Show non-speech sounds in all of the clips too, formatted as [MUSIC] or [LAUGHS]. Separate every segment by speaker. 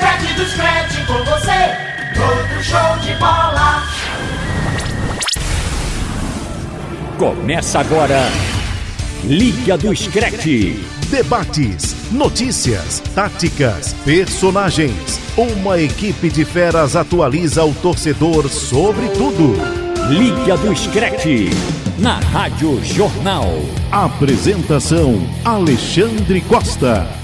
Speaker 1: scratch, do scratch com você. Todo show de bola.
Speaker 2: Começa agora. Liga do Screte.
Speaker 3: Debates, notícias, táticas, personagens. Uma equipe de feras atualiza o torcedor sobre tudo.
Speaker 2: Liga do Screte. Na Rádio Jornal.
Speaker 3: Apresentação: Alexandre Costa.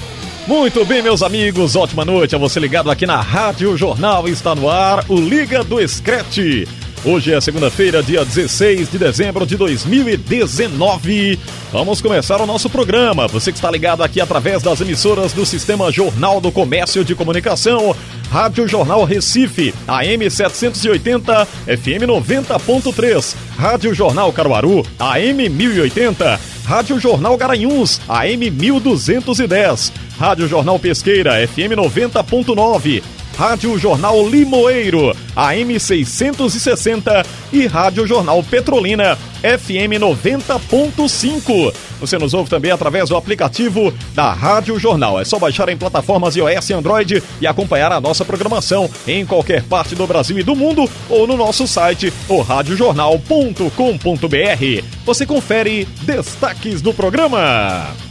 Speaker 4: Muito bem, meus amigos, ótima noite a você ligado aqui na Rádio Jornal. Está no ar o Liga do Screte. Hoje é segunda-feira, dia 16 de dezembro de 2019. Vamos começar o nosso programa. Você que está ligado aqui através das emissoras do Sistema Jornal do Comércio de Comunicação, Rádio Jornal Recife, AM 780, FM 90.3, Rádio Jornal Caruaru, AM 1080, Rádio Jornal Garanhuns, AM 1210, Rádio Jornal Pesqueira, FM 90.9, Rádio Jornal Limoeiro, AM 660 e Rádio Jornal Petrolina, FM 90.5. Você nos ouve também através do aplicativo da Rádio Jornal. É só baixar em plataformas iOS e Android e acompanhar a nossa programação em qualquer parte do Brasil e do mundo ou no nosso site, o radiojornal.com.br. Você confere destaques do programa.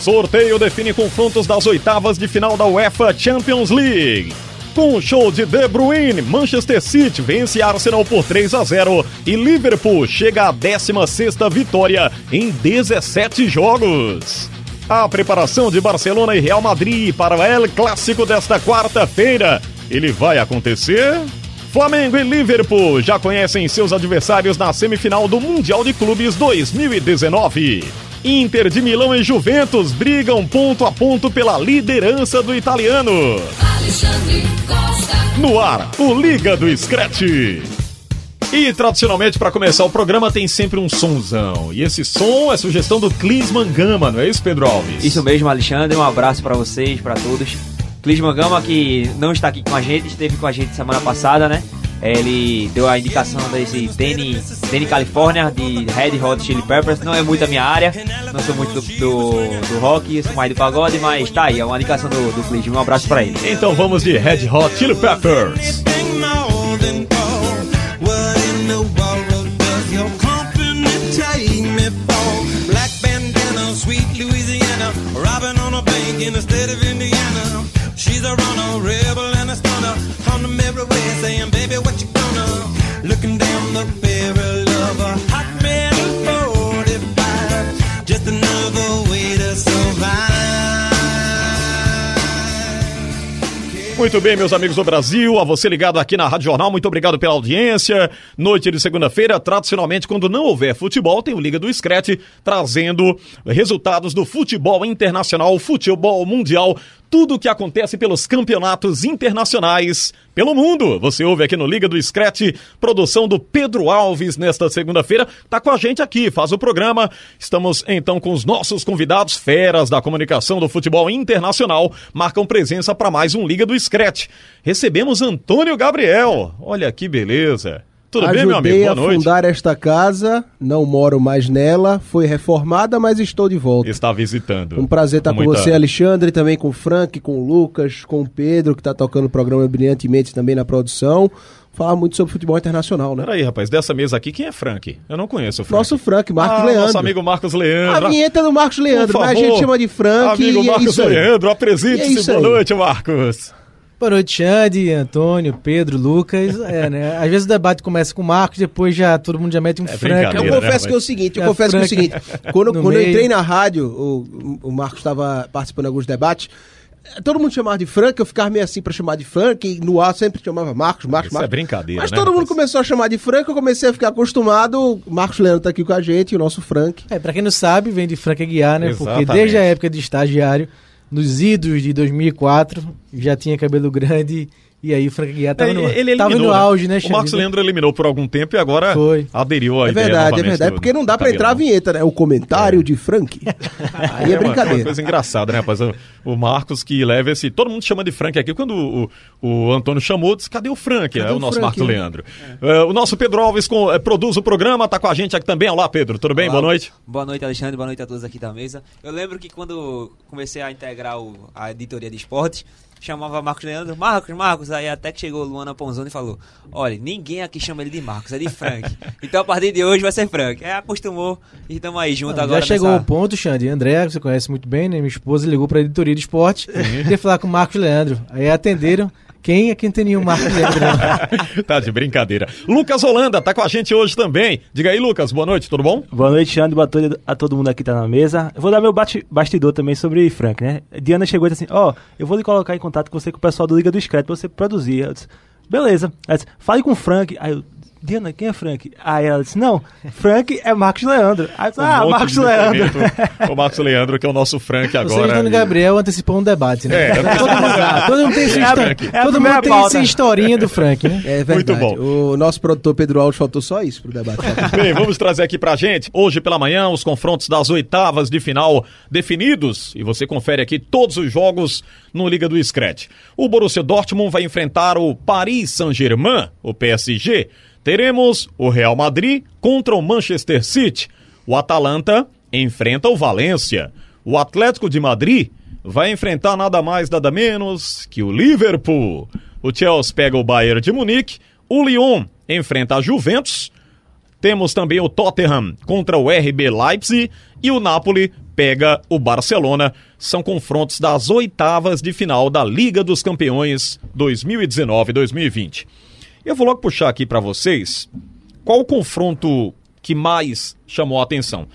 Speaker 4: Sorteio define confrontos das oitavas de final da UEFA Champions League. Com show de De Bruyne, Manchester City vence Arsenal por 3 a 0 e Liverpool chega à 16ª vitória em 17 jogos. A preparação de Barcelona e Real Madrid para o El Clássico desta quarta-feira. Ele vai acontecer? Flamengo e Liverpool já conhecem seus adversários na semifinal do Mundial de Clubes 2019. Inter de Milão e Juventus brigam ponto a ponto pela liderança do italiano. No ar, o Liga do Scratch. E tradicionalmente, para começar o programa, tem sempre um sonzão. E esse som é sugestão do Clisman Gama, não é isso, Pedro Alves?
Speaker 5: Isso mesmo, Alexandre. Um abraço para vocês, para todos. Clisman Gama, que não está aqui com a gente, esteve com a gente semana passada, né? Ele deu a indicação desse Danny, Danny California de Red Hot Chili Peppers. Não é muito a minha área, não sou muito do, do, do rock, sou mais do pagode, mas tá aí, é uma indicação do, do. Um abraço para ele.
Speaker 4: Então vamos de Red Hot Chili Peppers.
Speaker 6: Instead of
Speaker 4: Muito bem, meus amigos do Brasil, a você ligado aqui na Rádio Jornal, muito obrigado pela audiência. Noite de segunda-feira, tradicionalmente, quando não houver futebol, tem o Liga do Screte trazendo resultados do futebol internacional, futebol mundial, tudo o que acontece pelos campeonatos internacionais pelo mundo. Você ouve aqui no Liga do Screte, produção do Pedro Alves nesta segunda-feira. Tá com a gente aqui, faz o programa. Estamos então com os nossos convidados, feras da comunicação do futebol internacional, marcam presença para mais um Liga do Screte. Recebemos Antônio Gabriel. Olha que beleza. Tudo
Speaker 7: Ajudei
Speaker 4: bem, meu amigo? Boa
Speaker 7: a
Speaker 4: noite.
Speaker 7: fundar esta casa, não moro mais nela, foi reformada, mas estou de volta.
Speaker 4: Está visitando.
Speaker 7: Um prazer estar com
Speaker 4: muita-
Speaker 7: você, Alexandre, também com o Frank, com o Lucas, com o Pedro, que está tocando o programa brilhantemente também na produção. Falar muito sobre futebol internacional, né?
Speaker 4: Peraí, rapaz, dessa mesa aqui, quem é Frank? Eu não conheço o Frank.
Speaker 7: Nosso Frank, Marcos
Speaker 4: ah,
Speaker 7: Leandro.
Speaker 4: Nosso amigo Marcos Leandro.
Speaker 7: A vinheta do Marcos Leandro,
Speaker 4: Por
Speaker 7: mas a
Speaker 4: favor,
Speaker 7: gente chama de Frank
Speaker 4: Amigo
Speaker 7: e é
Speaker 4: Marcos
Speaker 7: aí.
Speaker 4: Leandro,
Speaker 7: é
Speaker 4: apresente-se.
Speaker 7: isso
Speaker 4: Boa noite, Marcos.
Speaker 8: Boa noite, Xande, Antônio, Pedro, Lucas. [LAUGHS] É, né? Às vezes o debate começa com o Marcos, depois já todo mundo já mete um franco.
Speaker 4: brincadeira.
Speaker 7: Eu
Speaker 4: né,
Speaker 7: confesso
Speaker 4: rapaz?
Speaker 7: que é o seguinte, eu
Speaker 8: É
Speaker 7: confesso que é o seguinte, quando, [LAUGHS] quando eu entrei na rádio, o, o Marcos estava participando de alguns debates, todo mundo chamava de Frank, eu ficava meio assim pra chamar de Frank, e no ar sempre chamava Marcos, Marcos,
Speaker 4: Isso é
Speaker 7: Marcos.
Speaker 4: brincadeira,
Speaker 7: Mas
Speaker 4: né,
Speaker 7: todo mundo
Speaker 4: rapaz?
Speaker 7: começou a chamar de Frank, eu comecei a ficar acostumado, Marcos Leandro tá aqui com a gente, o nosso Frank.
Speaker 8: É, pra quem não sabe, vem de Frank Aguiar, né?
Speaker 4: Exatamente.
Speaker 8: Porque desde a época de estagiário, nos idos de 2004, já tinha cabelo grande E aí o Frank Guiar tava, no,
Speaker 4: ele eliminou,
Speaker 8: tava no auge, né,
Speaker 4: O Marcos? Leandro eliminou por algum tempo e agora
Speaker 8: Foi.
Speaker 4: aderiu à
Speaker 7: É
Speaker 4: ideia
Speaker 7: verdade, é verdade. Porque não dá pra entrar a vinheta, né? O comentário de Frank. [LAUGHS] Aí é
Speaker 4: uma-
Speaker 7: brincadeira.
Speaker 4: Uma coisa engraçada, né, rapaz? O, Marcos que leva esse. Todo mundo chama de Frank aqui. Quando o, o Antônio chamou, disse: cadê o Frank?
Speaker 7: Cadê
Speaker 4: é o
Speaker 7: o
Speaker 4: nosso
Speaker 7: Frank,
Speaker 4: Marcos
Speaker 7: né?
Speaker 4: Leandro. É, o nosso Pedro Alves com- é, produz o programa, tá com a gente aqui também. Olá, Pedro. Tudo bem?
Speaker 5: Olá,
Speaker 4: Boa noite.
Speaker 5: Boa noite, Alexandre. Boa noite a todos aqui da mesa. Eu lembro que quando comecei a integrar o- a editoria de esportes, chamava Marcos Leandro, Marcos, Marcos, aí até que chegou Luana Ponzoni e falou, olha, ninguém aqui chama ele de Marcos, é de Frank. [LAUGHS] então a partir de hoje vai ser Frank. É, acostumou e estamos aí junto
Speaker 8: Não,
Speaker 5: agora.
Speaker 8: já chegou
Speaker 5: nessa-
Speaker 8: o ponto, Xande. André, que você conhece muito bem, né? Minha esposa ligou pra editoria de esporte queria falar com o Marcos Leandro. Aí atenderam. Quem é que não tem nenhum Marcos Leandro? não?
Speaker 4: tá de brincadeira. Lucas Holanda tá com a gente hoje também. Diga aí, Lucas, boa noite, tudo bom?
Speaker 9: Boa noite, Xande. Boa noite a todo mundo aqui que tá na mesa. Eu vou dar meu bate- bastidor também sobre Frank, né? Diana chegou e disse assim: Ó, eu vou lhe colocar em contato com você com o pessoal do Liga do Discreto pra você produzir. Eu disse: Beleza. Ela disse: Fale com o Frank. Aí eu. Diana, quem é Frank? Aí ela disse: Não, Frank é Marcos Leandro. Aí disse,
Speaker 4: Um
Speaker 9: ah, Marcos Leandro. [LAUGHS]
Speaker 4: o Marcos Leandro, que é o nosso Frank
Speaker 8: Você,
Speaker 4: agora.
Speaker 8: Antônio Gabriel, antecipou um debate, né?
Speaker 4: É,
Speaker 8: todo mundo, todo mundo tem, essa,
Speaker 9: É a-
Speaker 8: histó-
Speaker 9: é
Speaker 8: todo
Speaker 9: primeira
Speaker 8: mundo tem essa historinha do Frank, né?
Speaker 7: É verdade.
Speaker 4: Muito
Speaker 7: O nosso produtor Pedro Alves faltou só isso pro debate. [LAUGHS]
Speaker 4: Bem, vamos trazer aqui pra gente, hoje pela manhã, os confrontos das oitavas de final definidos. E você confere aqui todos os jogos no Liga do Scratch. O Borussia Dortmund vai enfrentar o Paris Saint-Germain, o PSG. Teremos o Real Madrid contra o Manchester City. O Atalanta enfrenta o Valência. O Atlético de Madrid vai enfrentar nada mais, nada menos que o Liverpool. O Chelsea pega o Bayern de Munique. O Lyon enfrenta a Juventus. Temos também o Tottenham contra o RB Leipzig e o Napoli pega o Barcelona. São confrontos das oitavas de final da Liga dos Campeões 2019-2020. Eu vou logo puxar aqui para vocês qual o confronto que mais chamou a atenção.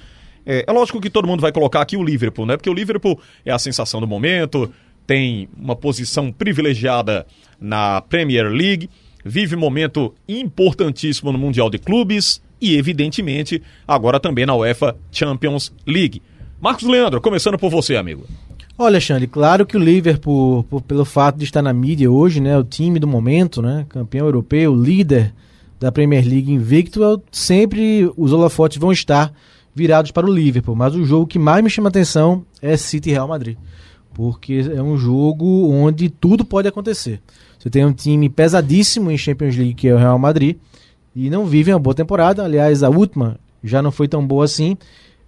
Speaker 4: É, é lógico que todo mundo vai colocar aqui o Liverpool, né? Porque o Liverpool é a sensação do momento, tem uma posição privilegiada na Premier League, vive um momento importantíssimo no Mundial de Clubes e, evidentemente, agora também na UEFA Champions League. Marcos Leandro, começando por você, amigo.
Speaker 8: Olha, Alexandre, claro que o Liverpool, por- pelo fato de estar na mídia hoje, né, o time do momento, né, campeão europeu, líder da Premier League invicto, é sempre os holofotes vão estar virados para o Liverpool. Mas o jogo que mais me chama atenção é City e Real Madrid, porque é um jogo onde tudo pode acontecer. Você tem um time pesadíssimo em Champions League, que é o Real Madrid, e não vive uma boa temporada. Aliás, a última já não foi tão boa assim.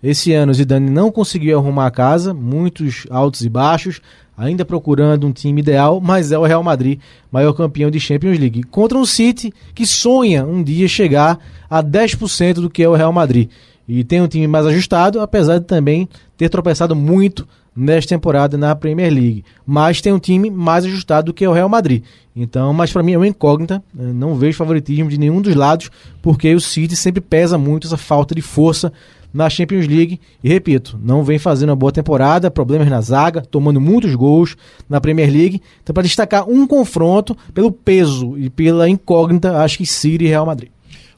Speaker 8: Esse ano o Zidane não conseguiu arrumar a casa, muitos altos e baixos, ainda procurando um time ideal, mas é o Real Madrid, maior campeão de Champions League, contra um City que sonha um dia chegar a 10% do que é o Real Madrid. E tem um time mais ajustado, apesar de também ter tropeçado muito nesta temporada na Premier League. Mas tem um time mais ajustado do que o Real Madrid. Então, mas para mim é uma incógnita, eh, não vejo favoritismo de nenhum dos lados, porque o City sempre pesa muito essa falta de força na Champions League. E repito, não vem fazendo uma boa temporada, problemas na zaga, tomando muitos gols na Premier League. Então, para destacar um confronto, pelo peso e pela incógnita, acho que City e Real Madrid.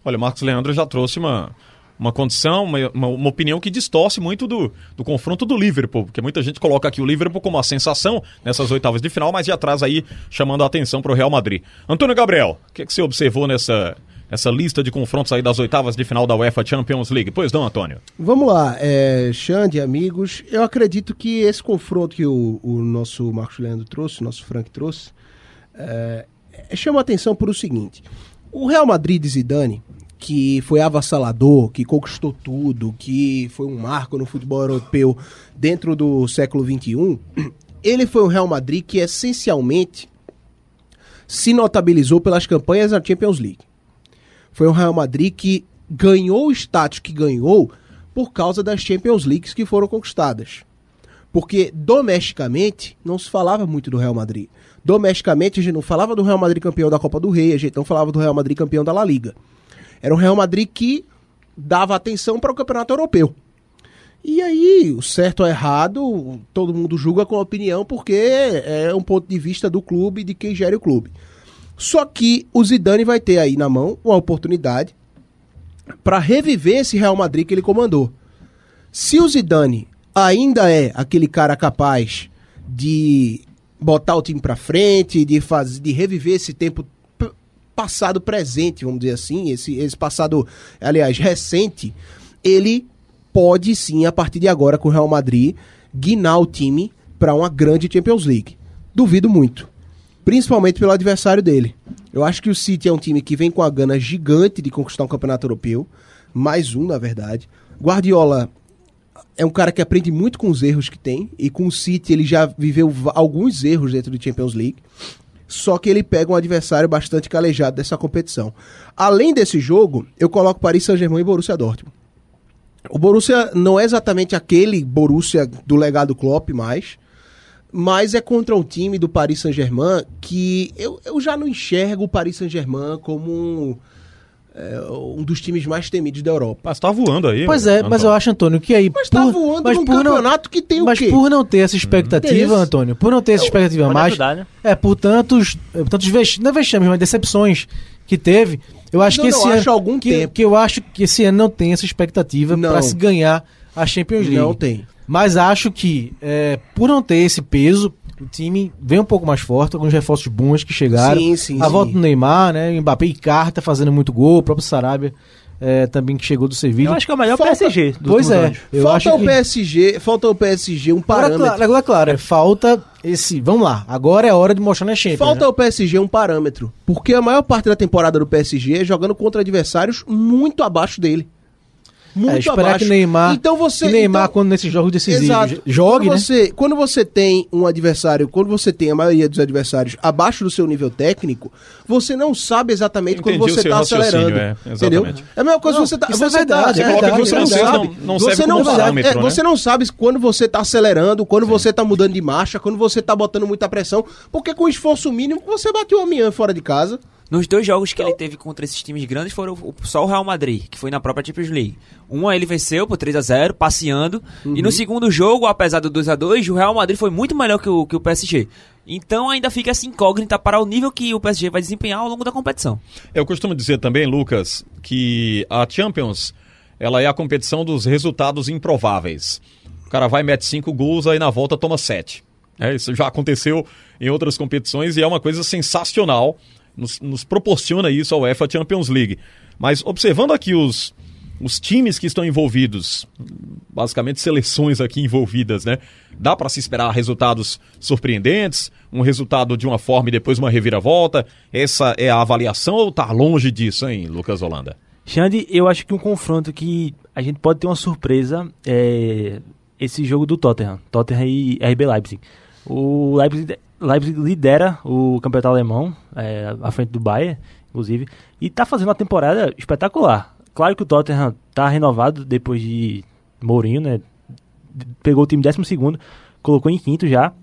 Speaker 4: Olha, o Marcos Leandro já trouxe uma, uma condição, uma, uma, uma opinião que distorce muito do, do confronto do Liverpool, porque muita gente coloca aqui o Liverpool como a sensação nessas oitavas de final, mas de atrás aí chamando a atenção para o Real Madrid. Antônio Gabriel, o que, é que você observou nessa, nessa lista de confrontos aí das oitavas de final da UEFA Champions League? Pois não, Antônio?
Speaker 7: Vamos lá, é, Xande, amigos, eu acredito que esse confronto que o, o nosso Marcos Leandro trouxe, o nosso Frank trouxe, é, é, chama atenção por o seguinte: o Real Madrid de Zidane, que foi avassalador, que conquistou tudo, que foi um marco no futebol europeu dentro do século XXI, [CLEARS THROAT] ele foi um Real Madrid que essencialmente se notabilizou pelas campanhas na Champions League. Foi um Real Madrid que ganhou o status que ganhou por causa das Champions Leagues que foram conquistadas. Porque domesticamente não se falava muito do Real Madrid. Domesticamente a gente não falava do Real Madrid campeão da Copa do Rei, a gente não falava do Real Madrid campeão da La Liga. Era um Real Madrid que dava atenção para o campeonato europeu. E aí, o certo ou errado, todo mundo julga com a opinião, porque é um ponto de vista do clube, de quem gere o clube. Só que o Zidane vai ter aí na mão uma oportunidade para reviver esse Real Madrid que ele comandou. Se o Zidane ainda é aquele cara capaz de botar o time para frente, de fazer, de reviver esse tempo passado presente, vamos dizer assim, esse, esse passado, aliás, recente, ele pode sim, a partir de agora, com o Real Madrid, guinar o time para uma grande Champions League. Duvido muito. Principalmente pelo adversário dele. Eu acho que o City é um time que vem com a gana gigante de conquistar um campeonato europeu. Mais um, na verdade. Guardiola é um cara que aprende muito com os erros que tem. E com o City ele já viveu alguns erros dentro do Champions League. Só que ele pega um adversário bastante calejado dessa competição. Além desse jogo, eu coloco Paris Saint-Germain e Borussia Dortmund. O Borussia não é exatamente aquele Borussia do legado Klopp mais, mas é contra um time do Paris Saint-Germain que eu, eu já não enxergo o Paris Saint-Germain como um, é, um dos times mais temidos da Europa.
Speaker 4: Mas tá voando aí.
Speaker 8: Pois é, mas eu acho, Antônio, que aí.
Speaker 7: Mas tá voando num campeonato que tem o
Speaker 8: Mas
Speaker 7: quê?
Speaker 8: por não ter essa expectativa,
Speaker 7: Isso.
Speaker 8: Antônio, por não ter essa expectativa
Speaker 9: pode
Speaker 8: mais.
Speaker 9: ajudar, né?
Speaker 8: É, por tantos. é, por tantos vex, não é vexames, mas decepções que teve. Eu acho
Speaker 7: eu
Speaker 8: que
Speaker 7: não
Speaker 8: esse
Speaker 7: acho
Speaker 8: ano.
Speaker 7: algum
Speaker 8: que,
Speaker 7: tempo.
Speaker 8: que eu acho que esse ano não tem essa expectativa
Speaker 7: Não.
Speaker 8: para se ganhar a Champions League.
Speaker 7: Não tem.
Speaker 8: Mas acho que, é, por não ter esse peso, o time vem um pouco mais forte, alguns reforços bons que chegaram.
Speaker 7: Sim, sim,
Speaker 8: a
Speaker 7: sim.
Speaker 8: volta do Neymar, né? O Mbappé e Carta fazendo muito gol, o próprio Sarabia é, também que chegou do Sevilha.
Speaker 9: Eu acho que é o melhor
Speaker 7: Falta-
Speaker 9: PSG dos
Speaker 8: Pois é,
Speaker 9: anos.
Speaker 8: eu
Speaker 7: falta
Speaker 8: acho
Speaker 7: o
Speaker 8: que...
Speaker 7: PSG, falta o PSG um
Speaker 8: Agora,
Speaker 7: parâmetro.
Speaker 8: claro, agora, claro, é, falta esse. Vamos lá, agora é a hora de mostrar na Champions.
Speaker 7: Falta
Speaker 8: né?
Speaker 7: ao PSG um parâmetro. Porque a maior parte da temporada do PSG é jogando contra adversários muito abaixo dele. Muito
Speaker 8: É, esperar
Speaker 7: abaixo.
Speaker 8: que Neymar,
Speaker 7: Então você.
Speaker 8: que Neymar
Speaker 7: então-
Speaker 8: quando nesses jogos decisivos,
Speaker 7: Exato.
Speaker 8: jogue,
Speaker 7: quando
Speaker 8: né?
Speaker 7: você, quando você tem um adversário, quando você tem a maioria dos adversários abaixo do seu nível técnico, você não sabe exatamente
Speaker 4: Entendi
Speaker 7: quando você está acelerando.
Speaker 4: é,
Speaker 7: entendeu? É a mesma coisa
Speaker 8: Não,
Speaker 7: que você tá.
Speaker 8: é
Speaker 7: Você
Speaker 8: verdade,
Speaker 7: tá,
Speaker 8: é
Speaker 7: você
Speaker 8: verdade,
Speaker 7: coloca que você
Speaker 8: é
Speaker 7: não
Speaker 8: verdade.
Speaker 7: sabe.
Speaker 4: Não- não
Speaker 7: você não
Speaker 4: como
Speaker 7: sabe, é,
Speaker 4: né?
Speaker 7: Você não sabe quando você está acelerando, quando você está mudando de marcha, quando você está botando muita pressão, porque com esforço mínimo você bateu o amanhã fora de casa.
Speaker 5: Nos dois jogos que ele teve contra esses times grandes foram o- só o Real Madrid, que foi na própria Champions League. Um ele venceu por 3 a 0 passeando. E no segundo jogo, apesar do 2 a 2 o Real Madrid foi muito melhor que o, que o PSG. Então ainda fica essa incógnita para o nível que o PSG vai desempenhar ao longo da competição.
Speaker 4: Eu costumo dizer também, Lucas, que a Champions ela é a competição dos resultados improváveis. O cara vai, mete cinco gols, aí na volta toma sete. É, isso já aconteceu em outras competições e é uma coisa sensacional. Nos, nos proporciona isso a UEFA Champions League. Mas observando aqui os, os times que estão envolvidos, basicamente seleções aqui envolvidas, né? Dá para se esperar resultados surpreendentes, um resultado de uma forma e depois uma reviravolta. Essa é a avaliação ou tá longe disso, hein, Lucas Holanda?
Speaker 9: Xande, eu acho que um confronto que a gente pode ter uma surpresa é esse jogo do Tottenham. Tottenham e RB Leipzig. O Leipzig, Leipzig lidera o campeonato alemão, é, à frente do Bayern, inclusive, e tá fazendo uma temporada espetacular. Claro que o Tottenham tá renovado depois de Mourinho, né? Pegou o time 12 colocou em quinto já.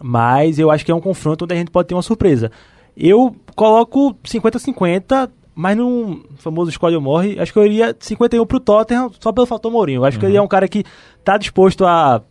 Speaker 9: Mas eu acho que é um confronto onde a gente pode ter uma surpresa. Eu coloco 50-50, mas no famoso escolhe ou morre, acho que eu iria 51 pro Tottenham só pelo fator Mourinho. Eu acho que ele é um cara que tá disposto a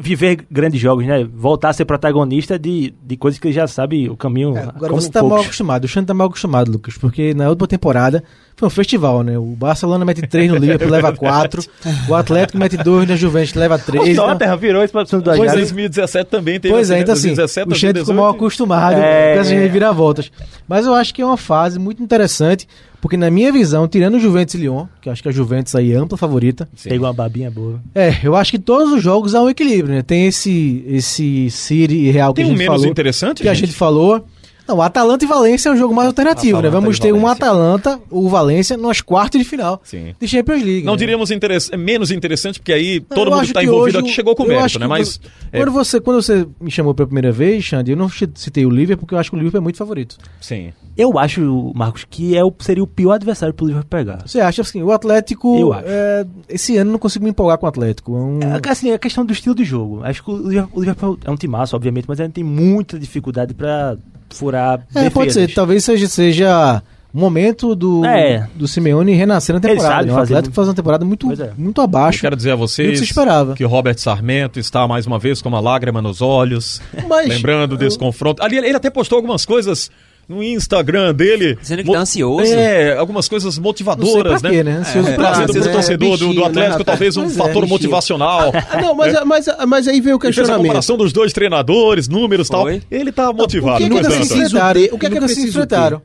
Speaker 9: viver grandes jogos, né? Voltar a ser protagonista de, de coisas que ele já sabe o caminho.
Speaker 8: É, agora
Speaker 9: como
Speaker 8: você tá mal acostumado, o Xande tá mal acostumado, Lucas, porque na última temporada foi um festival, né? O Barcelona mete 3 no [LAUGHS] Liverpool, leva 4. O Atlético mete 2 na Juventus, leva 3. [LAUGHS]
Speaker 9: O Tottenham virou esse posição do
Speaker 8: Pois
Speaker 9: Ajax.
Speaker 8: é.
Speaker 4: 2017 também teve
Speaker 8: Pois é,
Speaker 4: assim,
Speaker 8: então
Speaker 4: né?
Speaker 8: assim,
Speaker 4: 2017,
Speaker 8: o Xande ficou mal
Speaker 4: 2018.
Speaker 8: acostumado
Speaker 9: É.
Speaker 8: com essas reviravoltas. Mas eu acho que é uma fase muito interessante, porque na minha visão, tirando o Juventus e Lyon, que eu acho que a Juventus aí é ampla favorita,
Speaker 9: Pegou uma babinha boa.
Speaker 8: é, eu acho que todos os jogos há um equilíbrio, né? Tem esse, esse City e Real que
Speaker 4: Tem
Speaker 8: a
Speaker 4: um
Speaker 8: gente
Speaker 4: menos
Speaker 8: falou.
Speaker 4: interessante,
Speaker 8: que a
Speaker 4: gente?
Speaker 8: gente falou. Não, Atalanta e Valência é um jogo mais alternativo, né?
Speaker 4: Atalanta
Speaker 8: Vamos
Speaker 4: e
Speaker 8: ter um. Atalanta ou Valência nas quartas de final
Speaker 4: Sim.
Speaker 8: de Champions League.
Speaker 4: Não
Speaker 8: né?
Speaker 4: diríamos interess- menos interessante, porque aí
Speaker 8: Não,
Speaker 4: todo mundo está envolvido
Speaker 8: hoje
Speaker 4: aqui
Speaker 8: o-
Speaker 4: chegou com mérito, né? Mas é,
Speaker 8: Quando, você, quando você me chamou pela primeira vez, Xande, eu não citei o Liverpool, porque eu acho que o Liverpool é muito favorito.
Speaker 4: sim.
Speaker 9: Eu acho, Marcos, que é o, seria o pior adversário pro Liverpool pegar.
Speaker 8: Você acha assim, o Atlético.
Speaker 9: Eu acho.
Speaker 8: é, esse ano não consigo me empolgar com o Atlético. É um-
Speaker 9: É, assim, a questão do estilo de jogo. Acho que o Liverpool, o Liverpool é um timaço, obviamente, mas ele tem muita dificuldade pra furar
Speaker 8: É, pode ser.
Speaker 9: defesas.
Speaker 8: Talvez seja, seja o momento do,
Speaker 9: É.
Speaker 8: do Simeone renascer na
Speaker 9: Ele
Speaker 8: temporada.
Speaker 9: sabe
Speaker 8: né? O
Speaker 9: fazer
Speaker 8: Atlético
Speaker 9: muito.
Speaker 8: faz uma temporada muito,
Speaker 9: é.
Speaker 8: muito
Speaker 4: Eu
Speaker 8: abaixo.
Speaker 4: quero dizer a
Speaker 8: que
Speaker 4: vocês
Speaker 8: se esperava.
Speaker 4: que o Robert Sarmento está mais uma vez com uma lágrima nos olhos,
Speaker 7: Mas-
Speaker 4: lembrando desse confronto. Ali ele até postou algumas coisas no Instagram dele.
Speaker 5: Dizendo que tá ansioso.
Speaker 4: É, algumas coisas
Speaker 8: Não sei
Speaker 4: motivadoras,
Speaker 8: pra
Speaker 4: né?
Speaker 8: quê, né?
Speaker 7: É,
Speaker 4: Trazendo o
Speaker 7: né?
Speaker 4: torcedor do, do
Speaker 7: né,
Speaker 4: Atlético,
Speaker 7: rapaz?
Speaker 4: talvez um
Speaker 8: é,
Speaker 4: fator
Speaker 7: bichinho.
Speaker 4: motivacional.
Speaker 7: Ah, não, mas, mas, mas aí veio o
Speaker 4: fez a
Speaker 7: questionamento.
Speaker 4: comparação dos dois treinadores, números e tal. Ele tá motivado.
Speaker 7: o que é que é
Speaker 4: é, Antônio.
Speaker 8: enfrentaram.
Speaker 7: ter? O que é que é
Speaker 8: se
Speaker 7: preciso
Speaker 8: enfrentaram.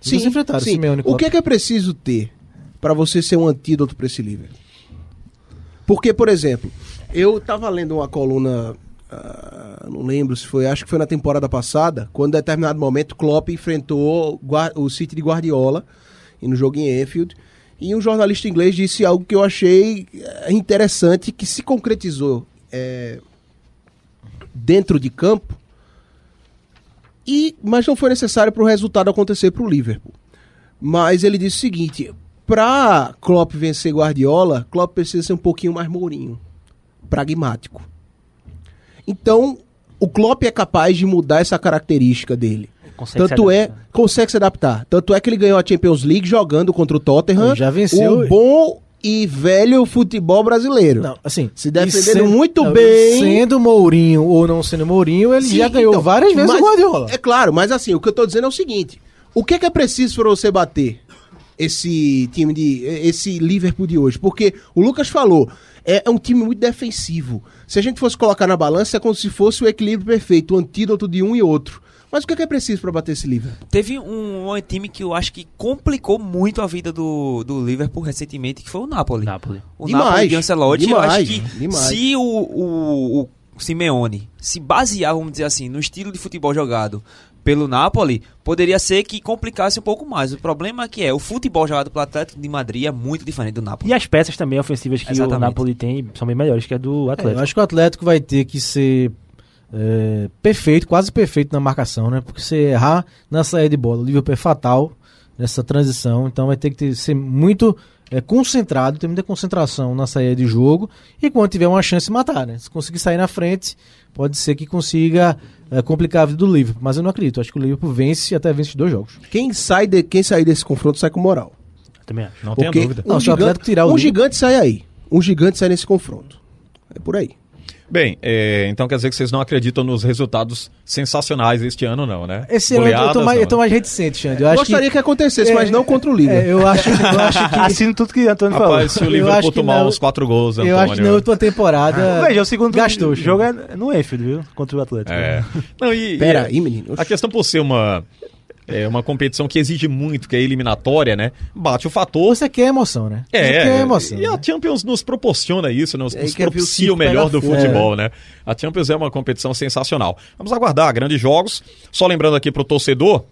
Speaker 8: se enfrentaram, Simeone e
Speaker 7: O que é que é preciso ter para você ser um antídoto para esse Liverpool? Porque, por exemplo, eu tava lendo uma coluna, ah, não lembro se foi, acho que foi na temporada passada, quando em determinado momento Klopp enfrentou o City de Guardiola e no jogo em Enfield. E um jornalista inglês disse algo que eu achei eh, interessante, que se concretizou eh, dentro de campo, e, mas não foi necessário para o resultado acontecer para o Liverpool. Mas ele disse o seguinte: para Klopp vencer Guardiola, Klopp precisa ser um pouquinho mais mourinho, pragmático. Então, o Klopp é capaz de mudar essa característica dele.
Speaker 9: Consegue
Speaker 7: Tanto
Speaker 9: se
Speaker 7: é, consegue se adaptar. Tanto é que ele ganhou a Champions League jogando contra o Tottenham.
Speaker 8: Já venceu.
Speaker 7: O bom e velho futebol brasileiro.
Speaker 8: Não, assim,
Speaker 7: Se defendendo
Speaker 8: sendo-
Speaker 7: muito
Speaker 8: não,
Speaker 7: bem.
Speaker 8: Sendo Mourinho ou não sendo Mourinho, ele
Speaker 7: Sim,
Speaker 8: já ganhou
Speaker 7: então,
Speaker 8: várias vezes
Speaker 7: mas-
Speaker 8: o Guardiola.
Speaker 7: É claro, mas assim, o que eu tô dizendo é o seguinte: o que é que é preciso para você bater esse time de. esse Liverpool de hoje? Porque o Lucas falou, é, é um time muito defensivo. Se a gente fosse colocar na balança, é como se fosse o equilíbrio perfeito, o antídoto de um e outro. Mas o que é que é preciso para bater esse Liverpool?
Speaker 5: Teve um, um time que eu acho que complicou muito a vida do, do Liverpool recentemente, que foi o Napoli.
Speaker 9: Napoli.
Speaker 5: O
Speaker 7: Demais,
Speaker 5: Napoli de Ancelotti, eu acho
Speaker 7: demais,
Speaker 5: que
Speaker 7: demais.
Speaker 5: se o, o, o Simeone se basear, vamos dizer assim, no estilo de futebol jogado pelo Napoli, poderia ser que complicasse um pouco mais. O problema é que é, o futebol jogado pelo Atlético de Madrid é muito diferente do Napoli.
Speaker 9: E as peças também ofensivas que
Speaker 5: Exatamente.
Speaker 9: o Napoli tem são bem melhores que a do
Speaker 8: É, eu
Speaker 9: Atlético.
Speaker 8: acho que o Atlético vai ter que ser é, perfeito, quase perfeito na marcação, né? Porque se errar na saída de bola, o Liverpool é fatal nessa transição, então vai ter que ter- ser muito é, concentrado, ter muita concentração na saída de jogo e quando tiver uma chance matar, né? Se conseguir sair na frente, pode ser que consiga é, complicar a vida do Liverpool, mas eu não acredito. Acho que o Liverpool vence e até vence dois jogos.
Speaker 7: Quem sai de, quem sair desse confronto sai com moral.
Speaker 9: Também acho.
Speaker 4: Não
Speaker 7: Porque
Speaker 4: dúvida.
Speaker 7: um,
Speaker 8: Não,
Speaker 7: gigante,
Speaker 8: tirar o
Speaker 7: um gigante sai aí. Um gigante sai nesse confronto. É por aí.
Speaker 4: Bem, é, então quer dizer que vocês não acreditam nos resultados sensacionais este ano, não, né?
Speaker 8: Esse ano eu tô, mais,
Speaker 4: não,
Speaker 8: eu tô
Speaker 4: né?
Speaker 8: mais reticente, Xande. Eu acho
Speaker 7: Gostaria que,
Speaker 8: que,
Speaker 7: acontecesse,
Speaker 8: é,
Speaker 7: mas não contra o Liga.
Speaker 8: é, eu acho, eu acho [LAUGHS] que
Speaker 9: Assino tudo que o Antônio falou.
Speaker 4: Rapaz, se o Liverpool tomar os quatro gols, Antônio...
Speaker 8: eu acho que na última temporada
Speaker 9: Veja, o segundo
Speaker 8: gastou.
Speaker 9: jogo é no Enfield, viu? Contra o Atlético.
Speaker 4: É. Não, e,
Speaker 7: Pera
Speaker 4: e-
Speaker 7: aí, menino.
Speaker 4: A questão por ser uma, é, uma competição que exige muito, que é eliminatória, né? Bate o fator.
Speaker 8: Você quer emoção, né? Você
Speaker 4: É,
Speaker 8: quer emoção.
Speaker 4: e a
Speaker 8: né?
Speaker 4: Champions nos proporciona isso, nos,
Speaker 7: É,
Speaker 4: nos
Speaker 7: quer ver o
Speaker 4: propicia o melhor do futebol, né? A Champions é uma competição sensacional. Vamos aguardar grandes jogos. Só lembrando aqui pro torcedor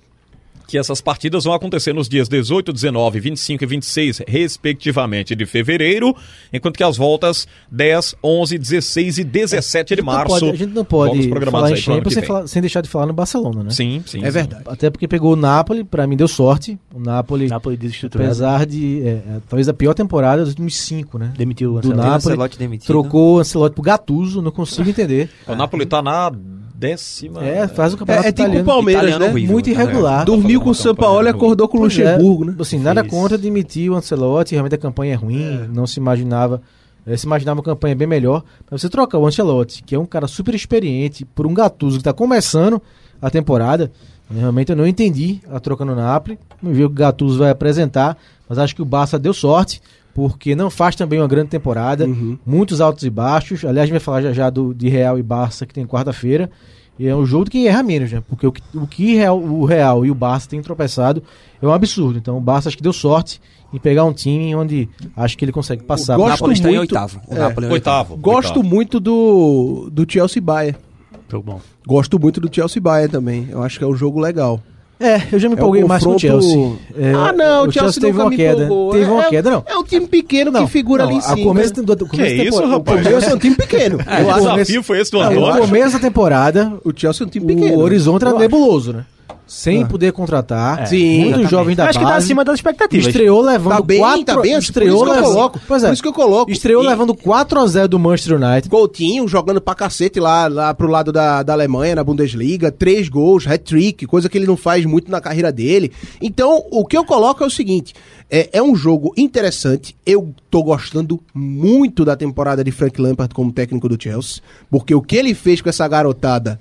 Speaker 4: que essas partidas vão acontecer nos dias 18, 19, 25 e 26, respectivamente, de fevereiro, enquanto que as voltas 10, 11, 16 e 17 de
Speaker 8: A gente não
Speaker 4: março.
Speaker 8: pode- a gente não pode falar em Champions sem, falar- sem deixar de falar no Barcelona, né?
Speaker 4: Sim, sim.
Speaker 7: É
Speaker 4: sim.
Speaker 7: verdade.
Speaker 8: Até porque pegou o Napoli, pra mim deu sorte. O Napoli,
Speaker 9: Napoli
Speaker 8: apesar de é, é, talvez a pior temporada dos últimos cinco, né?
Speaker 9: Demitiu o
Speaker 8: do
Speaker 9: Ancelotti.
Speaker 8: Napoli,
Speaker 5: Ancelotti demitido.
Speaker 8: trocou o Ancelotti pro Gattuso, não consigo entender.
Speaker 4: O Napoli tá na décima.
Speaker 8: É, faz o campeonato
Speaker 7: É, é tipo
Speaker 8: italiano.
Speaker 7: Palmeiras,
Speaker 5: Italiano
Speaker 7: né?
Speaker 5: horrível.
Speaker 8: muito irregular.
Speaker 7: Dormiu com o São
Speaker 4: campanha
Speaker 7: Paulo e
Speaker 4: ruim.
Speaker 7: acordou com o
Speaker 8: é,
Speaker 7: Luxemburgo, né?
Speaker 8: Assim, nada
Speaker 9: Fez.
Speaker 8: contra demitir o Ancelotti, realmente a campanha é ruim, não se imaginava. eh, Se imaginava uma campanha bem melhor. Mas você trocar o Ancelotti, que é um cara super experiente, por um Gattuso que está começando a temporada, realmente eu não entendi a troca no Napoli. Vamos ver o que o Gattuso vai apresentar, mas acho que o Barça deu sorte, porque não faz também uma grande temporada, muitos altos e baixos. Aliás, a gente vai falar já já do, de Real e Barça, que tem quarta-feira. E é um jogo de quem erra menos, né? Porque o que, o que Real- o Real e o Barça têm tropeçado é um absurdo. Então o Barça acho que deu sorte em pegar um time onde acho que ele consegue passar.
Speaker 7: Gosto
Speaker 5: O Napoli está em
Speaker 7: muito-
Speaker 5: oitavo. O
Speaker 7: é,
Speaker 5: Napoli em
Speaker 4: Oitavo.
Speaker 7: Gosto
Speaker 4: oitavo.
Speaker 7: muito do, do Chelsea Bayern.
Speaker 9: Jogo bom.
Speaker 7: Gosto muito do Chelsea Bayern também. Eu acho que é um jogo legal.
Speaker 8: É, eu já me
Speaker 7: É um
Speaker 8: empolguei mais com o Chelsea. É,
Speaker 7: ah, não,
Speaker 8: o
Speaker 7: o Chelsea,
Speaker 8: teve
Speaker 7: nunca
Speaker 8: uma
Speaker 7: me
Speaker 8: queda.
Speaker 7: empolgou.
Speaker 8: Teve uma
Speaker 7: é,
Speaker 8: queda, não.
Speaker 7: É um time pequeno
Speaker 8: Não,
Speaker 7: que figura
Speaker 8: não,
Speaker 7: ali em cima.
Speaker 8: começo, do, do começo
Speaker 4: Que isso,
Speaker 8: o
Speaker 4: rapaz?
Speaker 7: O Chelsea é um time pequeno. Acho-
Speaker 4: desafio foi esse do
Speaker 8: não,
Speaker 4: Antônio?
Speaker 8: o começo da temporada,
Speaker 7: O Chelsea é um time pequeno.
Speaker 8: o horizonte era nebuloso, né? Sem
Speaker 7: Ah.
Speaker 8: poder contratar.
Speaker 9: É,
Speaker 7: Sim,
Speaker 8: muitos
Speaker 7: exatamente.
Speaker 8: jovens da
Speaker 9: Acho que tá
Speaker 8: base.
Speaker 9: acima das expectativas.
Speaker 8: Estreou levando
Speaker 7: Tá bem,
Speaker 8: 4
Speaker 7: tá bem.
Speaker 8: estreou
Speaker 7: por isso que eu
Speaker 8: levando-
Speaker 7: coloco.
Speaker 8: Pois é.
Speaker 7: Por isso que eu coloco.
Speaker 8: Estreou
Speaker 7: E-
Speaker 8: levando 4 a 0 do Manchester United.
Speaker 7: Coutinho jogando pra cacete lá, lá pro lado da, da Alemanha, na Bundesliga, três gols, hat-trick, coisa que ele não faz muito na carreira dele. Então, o que eu coloco é o seguinte: é, é um jogo interessante. Eu tô gostando muito da temporada de Frank Lampard como técnico do Chelsea, porque o que ele fez com essa garotada,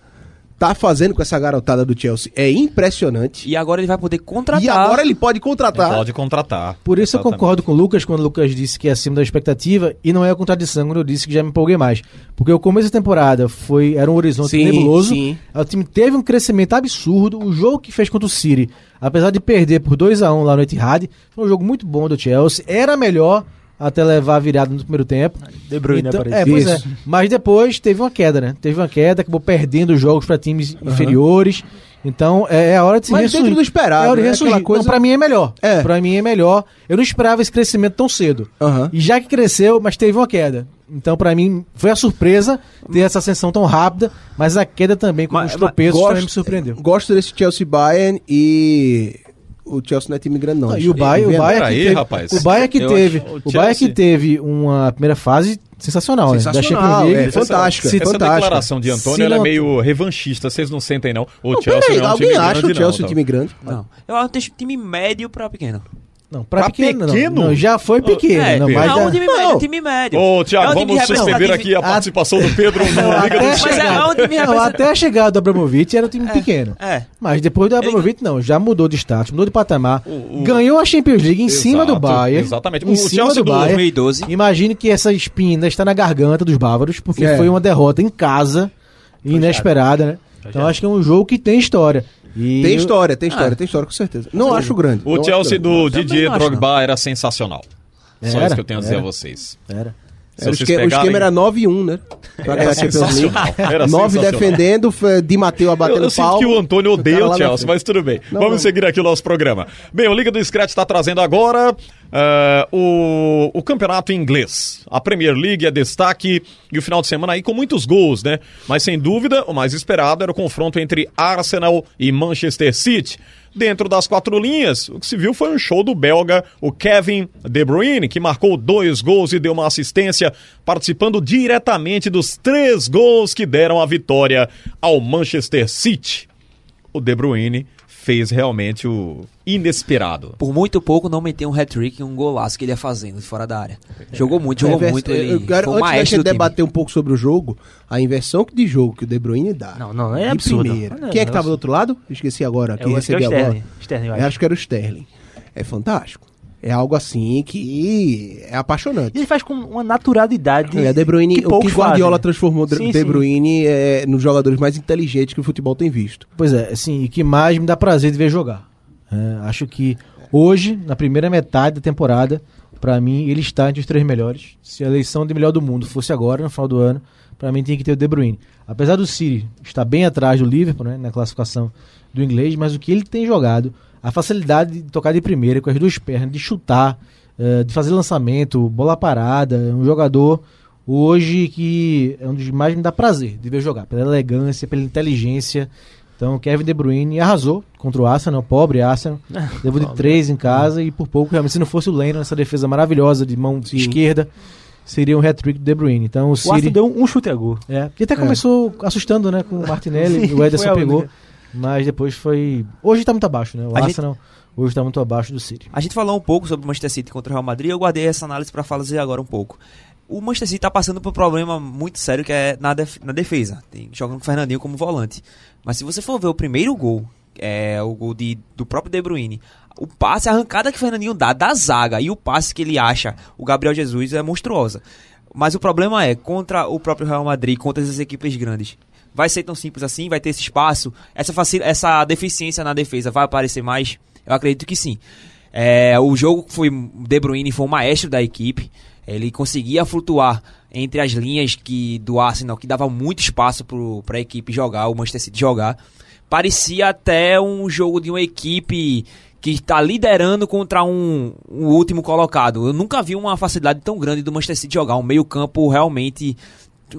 Speaker 7: tá fazendo com essa garotada do Chelsea é impressionante.
Speaker 5: E agora ele vai poder contratar.
Speaker 7: E agora ele pode contratar.
Speaker 4: Pode contratar.
Speaker 8: Por isso eu
Speaker 4: Exatamente.
Speaker 8: concordo com o Lucas quando o Lucas disse que é acima da expectativa e não é a contradição quando eu disse que já me empolguei mais. Porque o começo da temporada foi era um horizonte
Speaker 7: Sim,
Speaker 8: nebuloso.
Speaker 7: sim.
Speaker 8: O time teve um crescimento absurdo. O jogo que fez contra o City, apesar de perder por 2 a 1 lá no Etihad, foi um jogo muito bom do Chelsea. Era melhor até levar a virada no primeiro tempo.
Speaker 9: De Bruyne
Speaker 8: Então,
Speaker 9: apareceu.
Speaker 8: é, pois é. Mas depois teve uma queda, né? Teve uma queda, acabou perdendo jogos para times inferiores. Então é, é a hora de se
Speaker 7: Mas
Speaker 8: ressurgir.
Speaker 7: dentro do esperado,
Speaker 8: É a hora de
Speaker 7: né?
Speaker 8: ressurgir.
Speaker 7: Aquela coisa-
Speaker 8: Não, pra mim é melhor.
Speaker 7: É.
Speaker 8: Pra mim é melhor. Eu não esperava esse crescimento tão cedo.
Speaker 7: Aham.
Speaker 8: E já que cresceu, mas teve uma queda. Então, pra mim, foi a surpresa ter essa ascensão tão rápida, mas a queda também, com
Speaker 9: Mas-
Speaker 8: os tropeços,
Speaker 7: Gosto-
Speaker 8: também me surpreendeu.
Speaker 7: Gosto desse Chelsea Bayern e o Chelsea não é time grande não.
Speaker 8: Não, e o Bayern, o? Bayern que
Speaker 4: Peraí,
Speaker 8: teve,
Speaker 4: rapaz.
Speaker 8: o Bayern que
Speaker 4: Eu
Speaker 8: teve,
Speaker 4: acho- o
Speaker 8: o Bayern que teve uma primeira fase sensacional, né?
Speaker 7: Sensacional,
Speaker 8: Champions
Speaker 7: é,
Speaker 8: League.
Speaker 7: fantástica,
Speaker 8: Se-
Speaker 4: Essa
Speaker 7: fantástica.
Speaker 4: declaração de Antônio ela é meio revanchista, vocês não sentem não. O
Speaker 7: Não,
Speaker 4: Chelsea
Speaker 7: peraí,
Speaker 4: não é um
Speaker 7: alguém
Speaker 4: time
Speaker 7: acha
Speaker 4: grande,
Speaker 7: o Chelsea
Speaker 4: não,
Speaker 7: um
Speaker 4: tá?
Speaker 7: time grande?
Speaker 5: Não. Eu acho que time médio pra pequeno.
Speaker 8: Não, pra,
Speaker 4: Pra
Speaker 8: pequeno,
Speaker 4: pequeno?
Speaker 8: Não. Não, já foi pequeno.
Speaker 5: é,
Speaker 8: não,
Speaker 5: não,
Speaker 8: mas
Speaker 5: é
Speaker 8: já-
Speaker 5: um time médio, é um time médio.
Speaker 4: Ô, Thiago,
Speaker 5: É um
Speaker 4: vamos suspender aqui a participação do Pedro no
Speaker 8: Não,
Speaker 4: Liga do
Speaker 8: até, a
Speaker 5: Mas é- é um time
Speaker 8: não,
Speaker 5: representa-
Speaker 8: até a chegada do Abramovich era um time pequeno.
Speaker 5: É.
Speaker 8: Mas depois do Abramovich, não, já mudou de status, mudou de patamar. Ganhou a Champions League em cima do
Speaker 4: Exato,
Speaker 8: Bayern.
Speaker 4: exatamente.
Speaker 8: Em
Speaker 4: O
Speaker 8: cima
Speaker 4: Chelsea
Speaker 8: do
Speaker 4: do
Speaker 8: Bayern.
Speaker 5: 2012.
Speaker 8: Imagine que essa espinha está na garganta dos bávaros, porque
Speaker 7: É.
Speaker 8: foi uma derrota em casa, inesperada, né? Então acho que é um jogo que tem história. E
Speaker 7: Tem história, tem história, tem história com certeza. Não acho grande.
Speaker 4: O
Speaker 7: acho
Speaker 4: Chelsea
Speaker 7: grande.
Speaker 4: do Didier Drogba era sensacional. Só
Speaker 8: Era,
Speaker 4: isso que eu tenho a dizer
Speaker 8: era.
Speaker 4: a vocês.
Speaker 8: Era.
Speaker 7: Era o,
Speaker 4: vocês
Speaker 7: esque- o esquema era 9 e 1, né? Pra ganhar a Champions League.
Speaker 4: sensacional. Era
Speaker 7: 9
Speaker 4: sensacional.
Speaker 7: defendendo, Di Matteo
Speaker 4: Eu,
Speaker 7: abatendo
Speaker 4: eu sinto
Speaker 7: pau.
Speaker 4: que o Antônio odeia o
Speaker 7: na
Speaker 4: Chelsea, mas tudo bem.
Speaker 7: Não,
Speaker 4: Vamos
Speaker 7: não.
Speaker 4: seguir aqui o nosso programa. Bem, o Liga do Scratch está trazendo agora ah, o, o campeonato inglês. A Premier League é destaque e o final de semana aí com muitos gols, né? Mas sem dúvida, o mais esperado era o confronto entre Arsenal e Manchester City. Dentro das quatro linhas, o que se viu foi um show do belga, o Kevin De Bruyne, que marcou dois gols e deu uma assistência, participando diretamente dos três gols que deram a vitória ao Manchester City. O De Bruyne fez realmente o inesperado.
Speaker 5: Por muito pouco não meteu um hat-trick e um golaço que ele ia fazendo de fora da área. Jogou muito, jogou muito.
Speaker 7: eu
Speaker 5: Ele
Speaker 7: quero-
Speaker 5: foi o
Speaker 7: antes da gente
Speaker 5: time.
Speaker 7: debater um pouco sobre o jogo, a inversão de jogo que o De Bruyne dá.
Speaker 9: Não, não, é
Speaker 7: de
Speaker 9: absurdo.
Speaker 7: primeira.
Speaker 9: Não,
Speaker 7: Quem é que
Speaker 9: não,
Speaker 7: tava do outro lado? Esqueci agora. Quem
Speaker 9: Eu acho que é o
Speaker 7: recebeu a bola?
Speaker 9: Sterling. Sterling, eu
Speaker 7: Eu
Speaker 9: acho.
Speaker 7: acho que era o Sterling. É fantástico. É algo assim que é apaixonante.
Speaker 9: E ele faz com uma naturalidade.
Speaker 7: É, De Bruyne,
Speaker 9: que
Speaker 7: o que Guardiola
Speaker 9: fazem.
Speaker 7: transformou De
Speaker 9: Sim,
Speaker 7: De
Speaker 9: sim.
Speaker 7: Bruyne é nos jogadores mais inteligentes que o futebol tem visto.
Speaker 8: Pois é, assim, e que mais me dá prazer de ver jogar. É, acho que hoje, na primeira metade da temporada, pra mim, ele está entre os três melhores. Se a eleição de melhor do mundo fosse agora, no final do ano, pra mim tem que ter o De Bruyne. Apesar do City estar bem atrás do Liverpool, né, na classificação do inglês, mas o que ele tem jogado, a facilidade de tocar de primeira, com as duas pernas, de chutar, eh, de fazer lançamento, bola parada, é um jogador hoje que é um dos mais me dá prazer de ver jogar, pela elegância, pela inteligência. Então, Kevin De Bruyne arrasou contra o Arsenal, pobre Arsenal. [LAUGHS] Levou de três em casa e por pouco, realmente, se não fosse o Leno, essa defesa maravilhosa de mão esquerda, seria um hat-trick do De Bruyne. Então, o
Speaker 9: O
Speaker 8: City...
Speaker 9: Deu um chute a gol.
Speaker 8: É, que até começou assustando, né, com o [LAUGHS] Martinelli,
Speaker 9: Sim,
Speaker 8: o Ederson pegou,
Speaker 9: única.
Speaker 8: Mas depois foi... Hoje tá muito abaixo, né? O
Speaker 5: A gente-
Speaker 8: Arsenal hoje tá muito abaixo do City.
Speaker 5: A gente falou um pouco sobre o Manchester City contra o Real Madrid, eu guardei essa análise para fazer agora um pouco. O Manchester City tá passando por um problema muito sério que é na, def- na defesa. Tem, jogando com o Fernandinho como volante. Mas se você for ver o primeiro gol, é o gol de, do próprio De Bruyne, o passe, a arrancada que o Fernandinho dá da zaga e o passe que ele acha o Gabriel Jesus é monstruosa. Mas o problema é, contra o próprio Real Madrid, contra essas equipes grandes, vai ser tão simples assim? Vai ter esse espaço? Essa, facil- essa deficiência na defesa vai aparecer mais? Eu acredito que sim. É, o jogo foi De Bruyne foi o maestro da equipe. Ele conseguia flutuar entre as linhas que do Arsenal, que dava muito espaço para a equipe jogar, o Manchester City jogar. Parecia até um jogo de uma equipe que está liderando contra um, um último colocado. Eu nunca vi uma facilidade tão grande do Manchester City jogar, um meio-campo realmente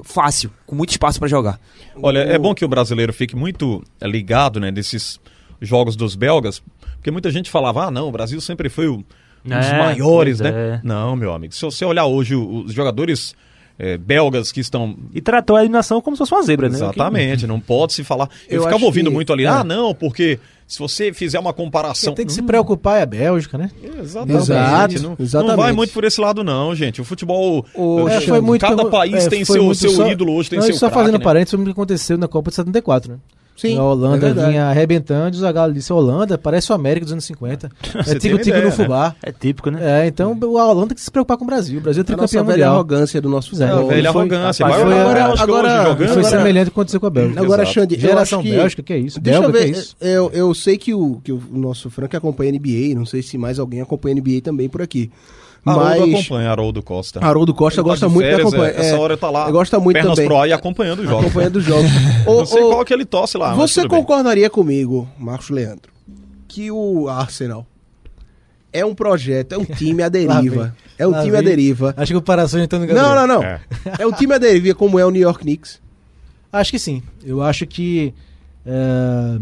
Speaker 5: fácil, com muito espaço para jogar.
Speaker 4: Olha, é bom que o brasileiro fique muito é, ligado, né, desses jogos dos belgas, porque muita gente falava, ah, não, o Brasil sempre foi o, um dos
Speaker 9: É,
Speaker 4: maiores,
Speaker 9: pois
Speaker 4: né?
Speaker 9: é.
Speaker 4: Não, meu amigo, se você olhar hoje o- os jogadores é, belgas que estão...
Speaker 9: E tratou a eliminação como se fosse uma zebra, né?
Speaker 4: Exatamente, não pode se falar... Eu,
Speaker 7: Eu
Speaker 4: ficava ouvindo
Speaker 7: que-
Speaker 4: muito ali,
Speaker 7: é.
Speaker 4: ah, não, porque se você fizer uma comparação...
Speaker 8: Quem tem que se preocupar é a Bélgica, né?
Speaker 4: Exatamente.
Speaker 7: Exato,
Speaker 4: não,
Speaker 7: exatamente.
Speaker 4: não vai muito por esse lado, não, gente. O futebol.
Speaker 7: O-
Speaker 4: eh,
Speaker 7: É, foi
Speaker 8: muito
Speaker 4: cada país
Speaker 8: é,
Speaker 4: tem seu, seu
Speaker 8: só-
Speaker 4: ídolo hoje, tem
Speaker 8: Não,
Speaker 4: seu
Speaker 8: só
Speaker 4: craque,
Speaker 8: fazendo
Speaker 4: né?
Speaker 8: parênteses o que aconteceu na Copa de 74, né?
Speaker 7: Sim,
Speaker 8: a Holanda
Speaker 7: é
Speaker 8: vinha arrebentando, o Zagallo disse, Holanda parece o América dos anos 50. [LAUGHS]
Speaker 4: Você
Speaker 8: é tico-tico no
Speaker 4: né?
Speaker 8: fubá.
Speaker 9: É típico, né?
Speaker 8: É, então a Holanda tem que se preocupar com o Brasil. O Brasil é tricampeão
Speaker 7: velha
Speaker 8: mundial.
Speaker 7: arrogância do nosso
Speaker 8: Pois é,
Speaker 4: A velha
Speaker 8: foi-
Speaker 4: arrogância.
Speaker 8: foi-
Speaker 7: agora- agora-
Speaker 4: hoje jogando,
Speaker 8: foi
Speaker 7: Agora-
Speaker 8: semelhante ao que aconteceu com a Bélgica.
Speaker 7: Agora,
Speaker 4: Exato.
Speaker 7: Xande, eu
Speaker 8: Geração
Speaker 7: acho que...
Speaker 8: Bélgica, que é isso?
Speaker 7: Deixa eu ver,
Speaker 8: que é isso?
Speaker 7: Eu, eu sei que o, que o nosso Frank acompanha NBA, não sei se mais alguém acompanha NBA também por aqui.
Speaker 4: Haroldo
Speaker 7: mas
Speaker 4: acompanha, Haroldo Costa.
Speaker 7: Haroldo Costa
Speaker 4: Ele tá
Speaker 7: gosta
Speaker 4: de
Speaker 7: muito de
Speaker 4: férias,
Speaker 7: acompanhar.
Speaker 4: é, Essa hora tá lá,
Speaker 7: Gosta muito
Speaker 4: pernas
Speaker 7: também.
Speaker 4: pro ar e acompanhando os jogos.
Speaker 7: Acompanhando os jogos. [LAUGHS] Ô,
Speaker 4: Não sei
Speaker 7: ô,
Speaker 4: qual que ele tosse lá, mas
Speaker 7: Você
Speaker 4: tudo bem.
Speaker 7: concordaria comigo, Marcos Leandro, que o Arsenal é um projeto, é um time à [LAUGHS] deriva. É um
Speaker 8: Lá
Speaker 7: time à
Speaker 8: vem.
Speaker 7: deriva.
Speaker 8: Acho que o comparação então
Speaker 7: Não, não, não.
Speaker 4: É.
Speaker 7: É um time à deriva, como é o New York Knicks.
Speaker 8: Acho que sim. Eu acho que é,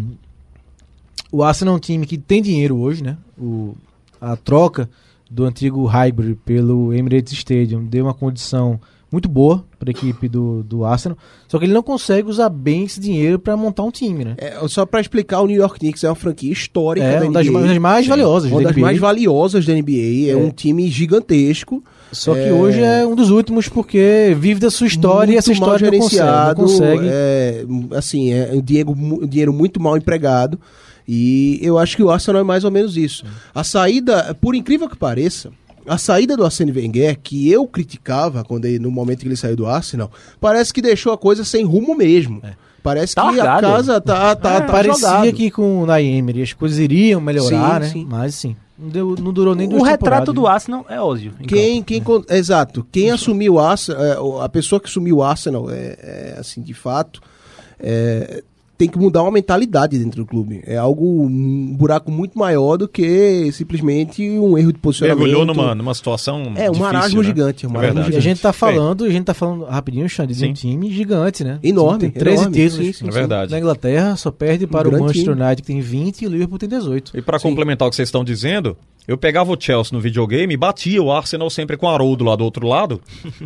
Speaker 8: o Arsenal é um time que tem dinheiro hoje, né? O, a troca do antigo Highbury pelo Emirates Stadium deu uma condição muito boa para a equipe do, do Arsenal. Só que ele não consegue usar bem esse dinheiro para montar um time, né?
Speaker 7: É, só pra explicar, o New York Knicks é uma franquia histórica
Speaker 8: É
Speaker 7: da
Speaker 8: uma das, uma das mais valiosas
Speaker 7: Uma
Speaker 8: da
Speaker 7: das
Speaker 8: NBA.
Speaker 7: mais valiosas da NBA. É,
Speaker 8: É.
Speaker 7: um time gigantesco.
Speaker 8: Só que
Speaker 7: É.
Speaker 8: hoje é um dos últimos porque vive da sua história e
Speaker 7: muito
Speaker 8: essa
Speaker 7: mal
Speaker 8: história não consegue. Não
Speaker 7: gerenciado,
Speaker 8: consegue.
Speaker 7: É, assim, é um dinheiro, dinheiro muito mal empregado. E eu acho que o Arsenal é mais ou menos isso. A saída, por incrível que pareça, a saída do Arsene Wenger, que eu criticava quando ele- no momento que ele saiu do Arsenal, parece que deixou a coisa sem rumo mesmo. Parece
Speaker 9: Tá
Speaker 7: que a
Speaker 9: largado.
Speaker 7: casa tá, tá, tá
Speaker 8: Parecia
Speaker 7: jogado.
Speaker 8: que com o Nay Emery as coisas iriam melhorar,
Speaker 7: Sim,
Speaker 8: né?
Speaker 7: sim.
Speaker 8: Mas sim, não, deu- não durou nem
Speaker 9: O
Speaker 8: duas
Speaker 9: retrato
Speaker 8: temporadas,
Speaker 9: do
Speaker 8: né?
Speaker 9: Arsenal é óbvio. em
Speaker 7: Quem, quem, con- exato, quem assumiu o Arsenal, é, o- a pessoa que assumiu o Arsenal, é, é, assim, de fato, é, tem que mudar uma mentalidade dentro do clube. É algo, um buraco muito maior do que simplesmente um erro de posicionamento.
Speaker 4: Mergulhou numa, numa situação
Speaker 7: É, um
Speaker 4: difícil,
Speaker 7: marasmo
Speaker 4: né?
Speaker 7: gigante, um
Speaker 4: É
Speaker 7: marasmo
Speaker 4: verdade.
Speaker 8: E a gente tá
Speaker 4: Bem,
Speaker 8: falando, a gente tá falando rapidinho, Xande, de um time gigante, né?
Speaker 7: Enorme,
Speaker 8: Tem 13
Speaker 7: enorme,
Speaker 8: títulos.
Speaker 7: sim, sim,
Speaker 4: É verdade.
Speaker 8: Na Inglaterra só perde para o
Speaker 7: grande
Speaker 8: Manchester
Speaker 7: time.
Speaker 8: United que tem 20 e o Liverpool tem 18.
Speaker 4: E pra complementar o que vocês estão dizendo, eu pegava o Chelsea no videogame e batia o Arsenal sempre com o Haroldo lá do outro lado,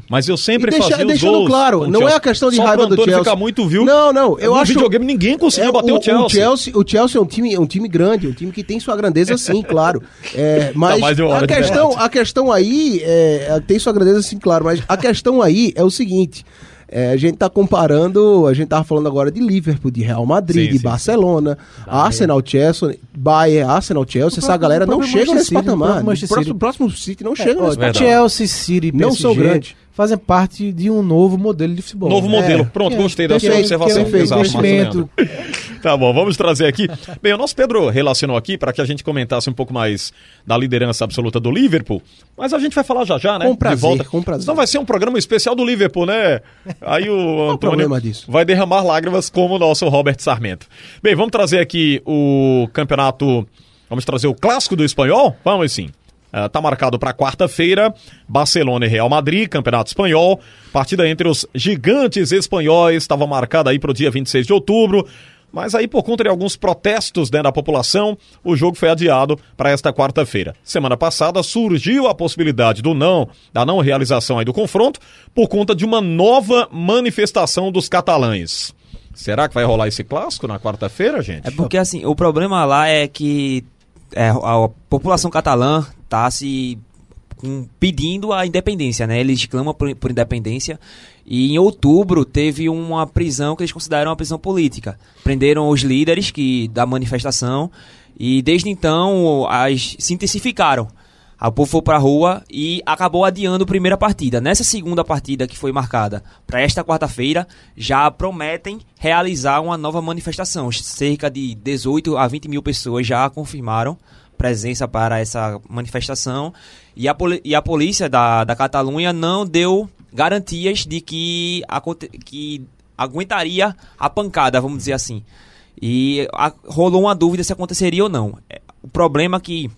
Speaker 4: mas eu sempre
Speaker 7: deixa-
Speaker 4: fazia os
Speaker 7: deixando
Speaker 4: gols
Speaker 7: claro,
Speaker 4: o
Speaker 7: não é a questão de
Speaker 4: Só
Speaker 7: raiva do Chelsea.
Speaker 4: ficar muito, viu?
Speaker 7: Não, não, eu
Speaker 4: no
Speaker 7: acho-
Speaker 4: videogame ninguém conseguiu
Speaker 7: É,
Speaker 4: bater o, Chelsea.
Speaker 7: O Chelsea, o Chelsea é um time, é um time grande, um time que tem sua grandeza sim, [LAUGHS] claro. É, mas
Speaker 4: de uma hora
Speaker 7: a questão, a questão aí é, tem sua grandeza sim, claro, mas a questão aí é o seguinte. É, a gente tá comparando, a gente tava falando agora de Liverpool, de Real Madrid,
Speaker 4: Sim,
Speaker 7: de
Speaker 4: sim,
Speaker 7: Barcelona, Arsenal, Chelsea, Bayern, Arsenal, Chelsea, essa
Speaker 8: próprio-
Speaker 7: galera não chega nesse
Speaker 8: City, o
Speaker 7: patamar. O próximo,
Speaker 8: City.
Speaker 7: próximo City não chega
Speaker 8: Ó,
Speaker 7: nesse.
Speaker 8: Chelsea, City e
Speaker 7: Não
Speaker 8: PSG
Speaker 7: são grandes.
Speaker 8: Fazem parte de um novo modelo de futebol.
Speaker 4: Novo
Speaker 8: né?
Speaker 4: modelo. Pronto,
Speaker 8: é,
Speaker 4: gostei da sua observação. Exato. [LAUGHS] Tá bom, vamos trazer aqui. Bem, o nosso Pedro relacionou aqui para que a gente comentasse um pouco mais da liderança absoluta do Liverpool, mas a gente vai falar já já, né?
Speaker 7: Com prazer,
Speaker 4: De volta.
Speaker 7: com prazer.
Speaker 4: Então vai ser um programa especial do Liverpool, né? Aí [LAUGHS] o Antônio
Speaker 7: problema disso?
Speaker 4: vai derramar lágrimas como o nosso Robert Sarmento. Bem, vamos trazer aqui o campeonato, vamos trazer o clássico do espanhol? Vamos sim. Ah, tá marcado para quarta-feira, Barcelona e Real Madrid, Campeonato Espanhol. Partida entre os gigantes espanhóis, estava marcada aí para o dia 26 de outubro. Mas aí, por conta de alguns protestos né, da população, o jogo foi adiado para esta quarta-feira. Semana passada surgiu a possibilidade do não, da não realização aí do confronto, por conta de uma nova manifestação dos catalães. Será que vai rolar esse clássico na quarta-feira, gente?
Speaker 5: É porque assim, o problema lá é que é, a, população catalã tá se com- pedindo a independência, né? Eles clamam por, por independência e em outubro teve uma prisão que eles consideram uma prisão política. Prenderam os líderes que da manifestação e desde então as se intensificaram. O povo foi pra rua e acabou adiando a primeira partida. Nessa segunda partida que foi marcada para esta quarta-feira, já prometem realizar uma nova manifestação. Cerca de 18 a 20 mil pessoas já confirmaram presença para essa manifestação. E a, e a polícia da, da Catalunha não deu garantias de que, aconte- que aguentaria a pancada, vamos dizer assim. E a- rolou uma dúvida se aconteceria ou não. É, O problema é que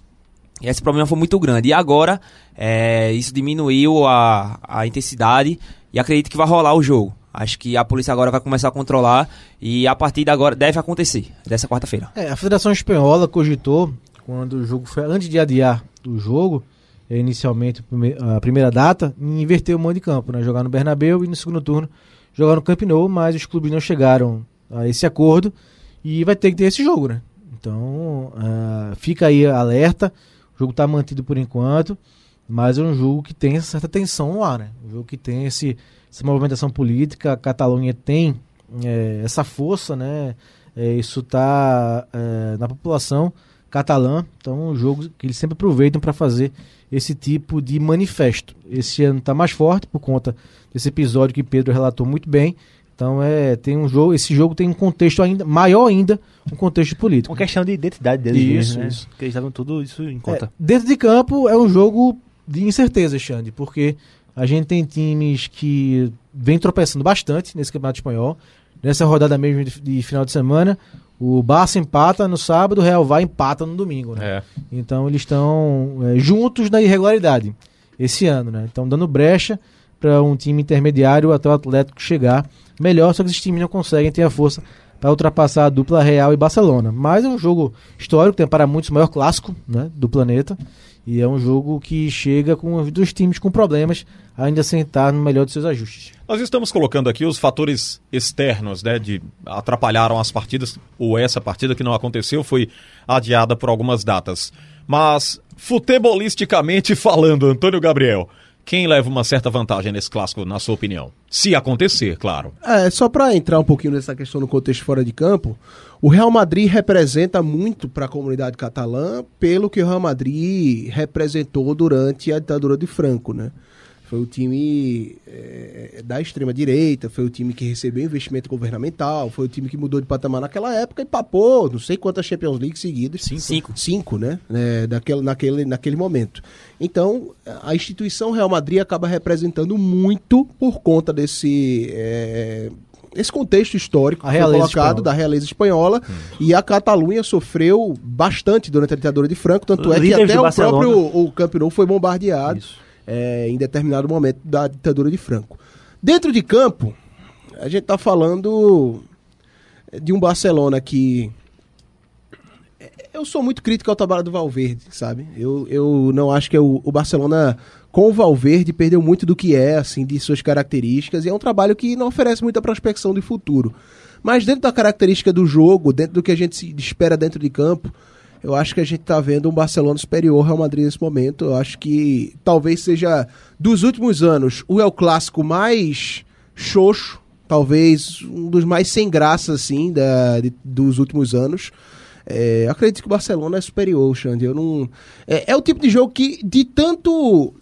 Speaker 5: esse problema foi muito grande. E agora, é, isso diminuiu a, a intensidade e acredito que vai rolar o jogo. Acho que a polícia agora vai começar a controlar e a partida agora deve acontecer, dessa quarta-feira.
Speaker 8: É, a Federação Espanhola cogitou, quando o jogo foi, antes de adiar o jogo, eh, inicialmente a prime- a primeira data, em inverter o mando de campo, né? Jogar no Bernabéu e no segundo turno jogar no Camp Nou, mas os clubes não chegaram a esse acordo e vai ter que ter esse jogo, né? Então, ah, fica aí alerta, jogo está mantido por enquanto, mas é um jogo que tem certa tensão no ar, né? Um jogo que tem esse, essa movimentação política, a Catalunha tem eh, essa força, né? É, isso está na população catalã, então é um jogo que eles sempre aproveitam para fazer esse tipo de manifesto. Esse ano está mais forte por conta desse episódio que Pedro relatou muito bem. Então é tem um jogo, esse jogo tem um contexto ainda maior ainda, um contexto político.
Speaker 9: Uma questão de identidade deles
Speaker 8: Isso,
Speaker 9: mesmo, né?
Speaker 8: isso.
Speaker 9: Porque eles levam tudo isso em
Speaker 8: É,
Speaker 9: conta.
Speaker 8: dentro de campo é um jogo de incerteza, Xande, porque a gente tem times que vem tropeçando bastante nesse Campeonato Espanhol. Nessa rodada mesmo de, de final de semana, o Barça empata no sábado, o Real vai empata no domingo, né?
Speaker 4: É.
Speaker 8: Então eles estão é, juntos na irregularidade esse ano, né? Estão dando brecha para um time intermediário até o Atlético chegar melhor, só que esses times não conseguem ter a força para ultrapassar a dupla Real e Barcelona. Mas é um jogo histórico, tem para muitos o maior clássico né, do planeta. E é um jogo que chega com os dois times com problemas, ainda sem estar no melhor dos seus ajustes.
Speaker 4: Nós estamos colocando aqui os fatores externos, né, de atrapalharam as partidas, ou essa partida que não aconteceu foi adiada por algumas datas. Mas futebolisticamente falando, Antônio Gabriel, quem leva uma certa vantagem nesse clássico, na sua opinião? Se acontecer, claro.
Speaker 7: É, só para entrar um pouquinho nessa questão do contexto fora de campo, o Real Madrid representa muito para a comunidade catalã pelo que o Real Madrid representou durante a ditadura de Franco, né? Foi o time é, da extrema direita, foi o time que recebeu investimento governamental, foi o time que mudou de patamar naquela época e papou não sei quantas Champions League seguidas.
Speaker 5: Cinco.
Speaker 7: Cinco, né? É, daquele, naquele, naquele momento. Então, a instituição Real Madrid acaba representando muito por conta desse. É, esse contexto histórico que foi colocado
Speaker 8: espanhola.
Speaker 7: da realeza espanhola e a Catalunha sofreu bastante durante a ditadura de Franco, tanto é que até o próprio o Camp Nou foi bombardeado é, em determinado momento da ditadura de Franco. Dentro de campo, a gente está falando de um Barcelona que eu sou muito crítico ao trabalho do Valverde, sabe? Eu, eu não acho que o, o Barcelona com o Valverde perdeu muito do que é, assim, de suas características, e é um trabalho que não oferece muita prospecção de futuro. Mas dentro da característica do jogo, dentro do que a gente espera dentro de campo, eu acho que a gente está vendo um Barcelona superior ao Real Madrid nesse momento. Eu acho que talvez seja, dos últimos anos, o El Clássico mais xoxo, talvez um dos mais sem graça, assim, da, de- dos últimos anos. É, acredito que o Barcelona é superior, Xande. Eu não... é, é o tipo de jogo que, de tanto.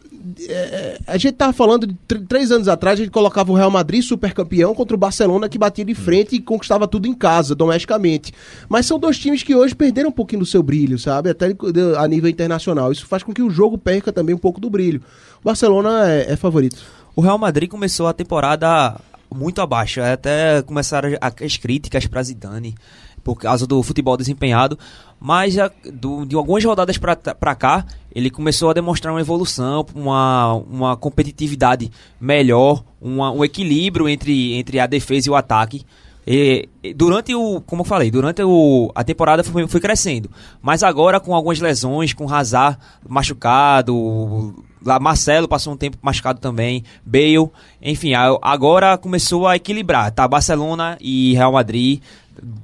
Speaker 7: É, a gente tava falando de tr- três anos atrás, a gente colocava o Real Madrid super campeão contra o Barcelona que batia de frente e conquistava tudo em casa, domesticamente. Mas são dois times que hoje perderam um pouquinho do seu brilho, sabe? Até a nível internacional. Isso faz com que o jogo perca também um pouco do brilho. O Barcelona é, é favorito.
Speaker 5: O Real Madrid começou a temporada muito abaixo. Até começaram as críticas para Zidane por causa do futebol desempenhado. Mas já do- de algumas rodadas pra cá, ele começou a demonstrar uma evolução, uma, uma competitividade melhor, uma- um equilíbrio entre, entre a defesa e o ataque. E, durante o, como eu falei, durante o, a temporada foi, foi crescendo. Mas agora com algumas lesões, com Hazard machucado, lá Marcelo passou um tempo machucado também, Bale, enfim, a- agora começou a equilibrar, tá? Barcelona e Real Madrid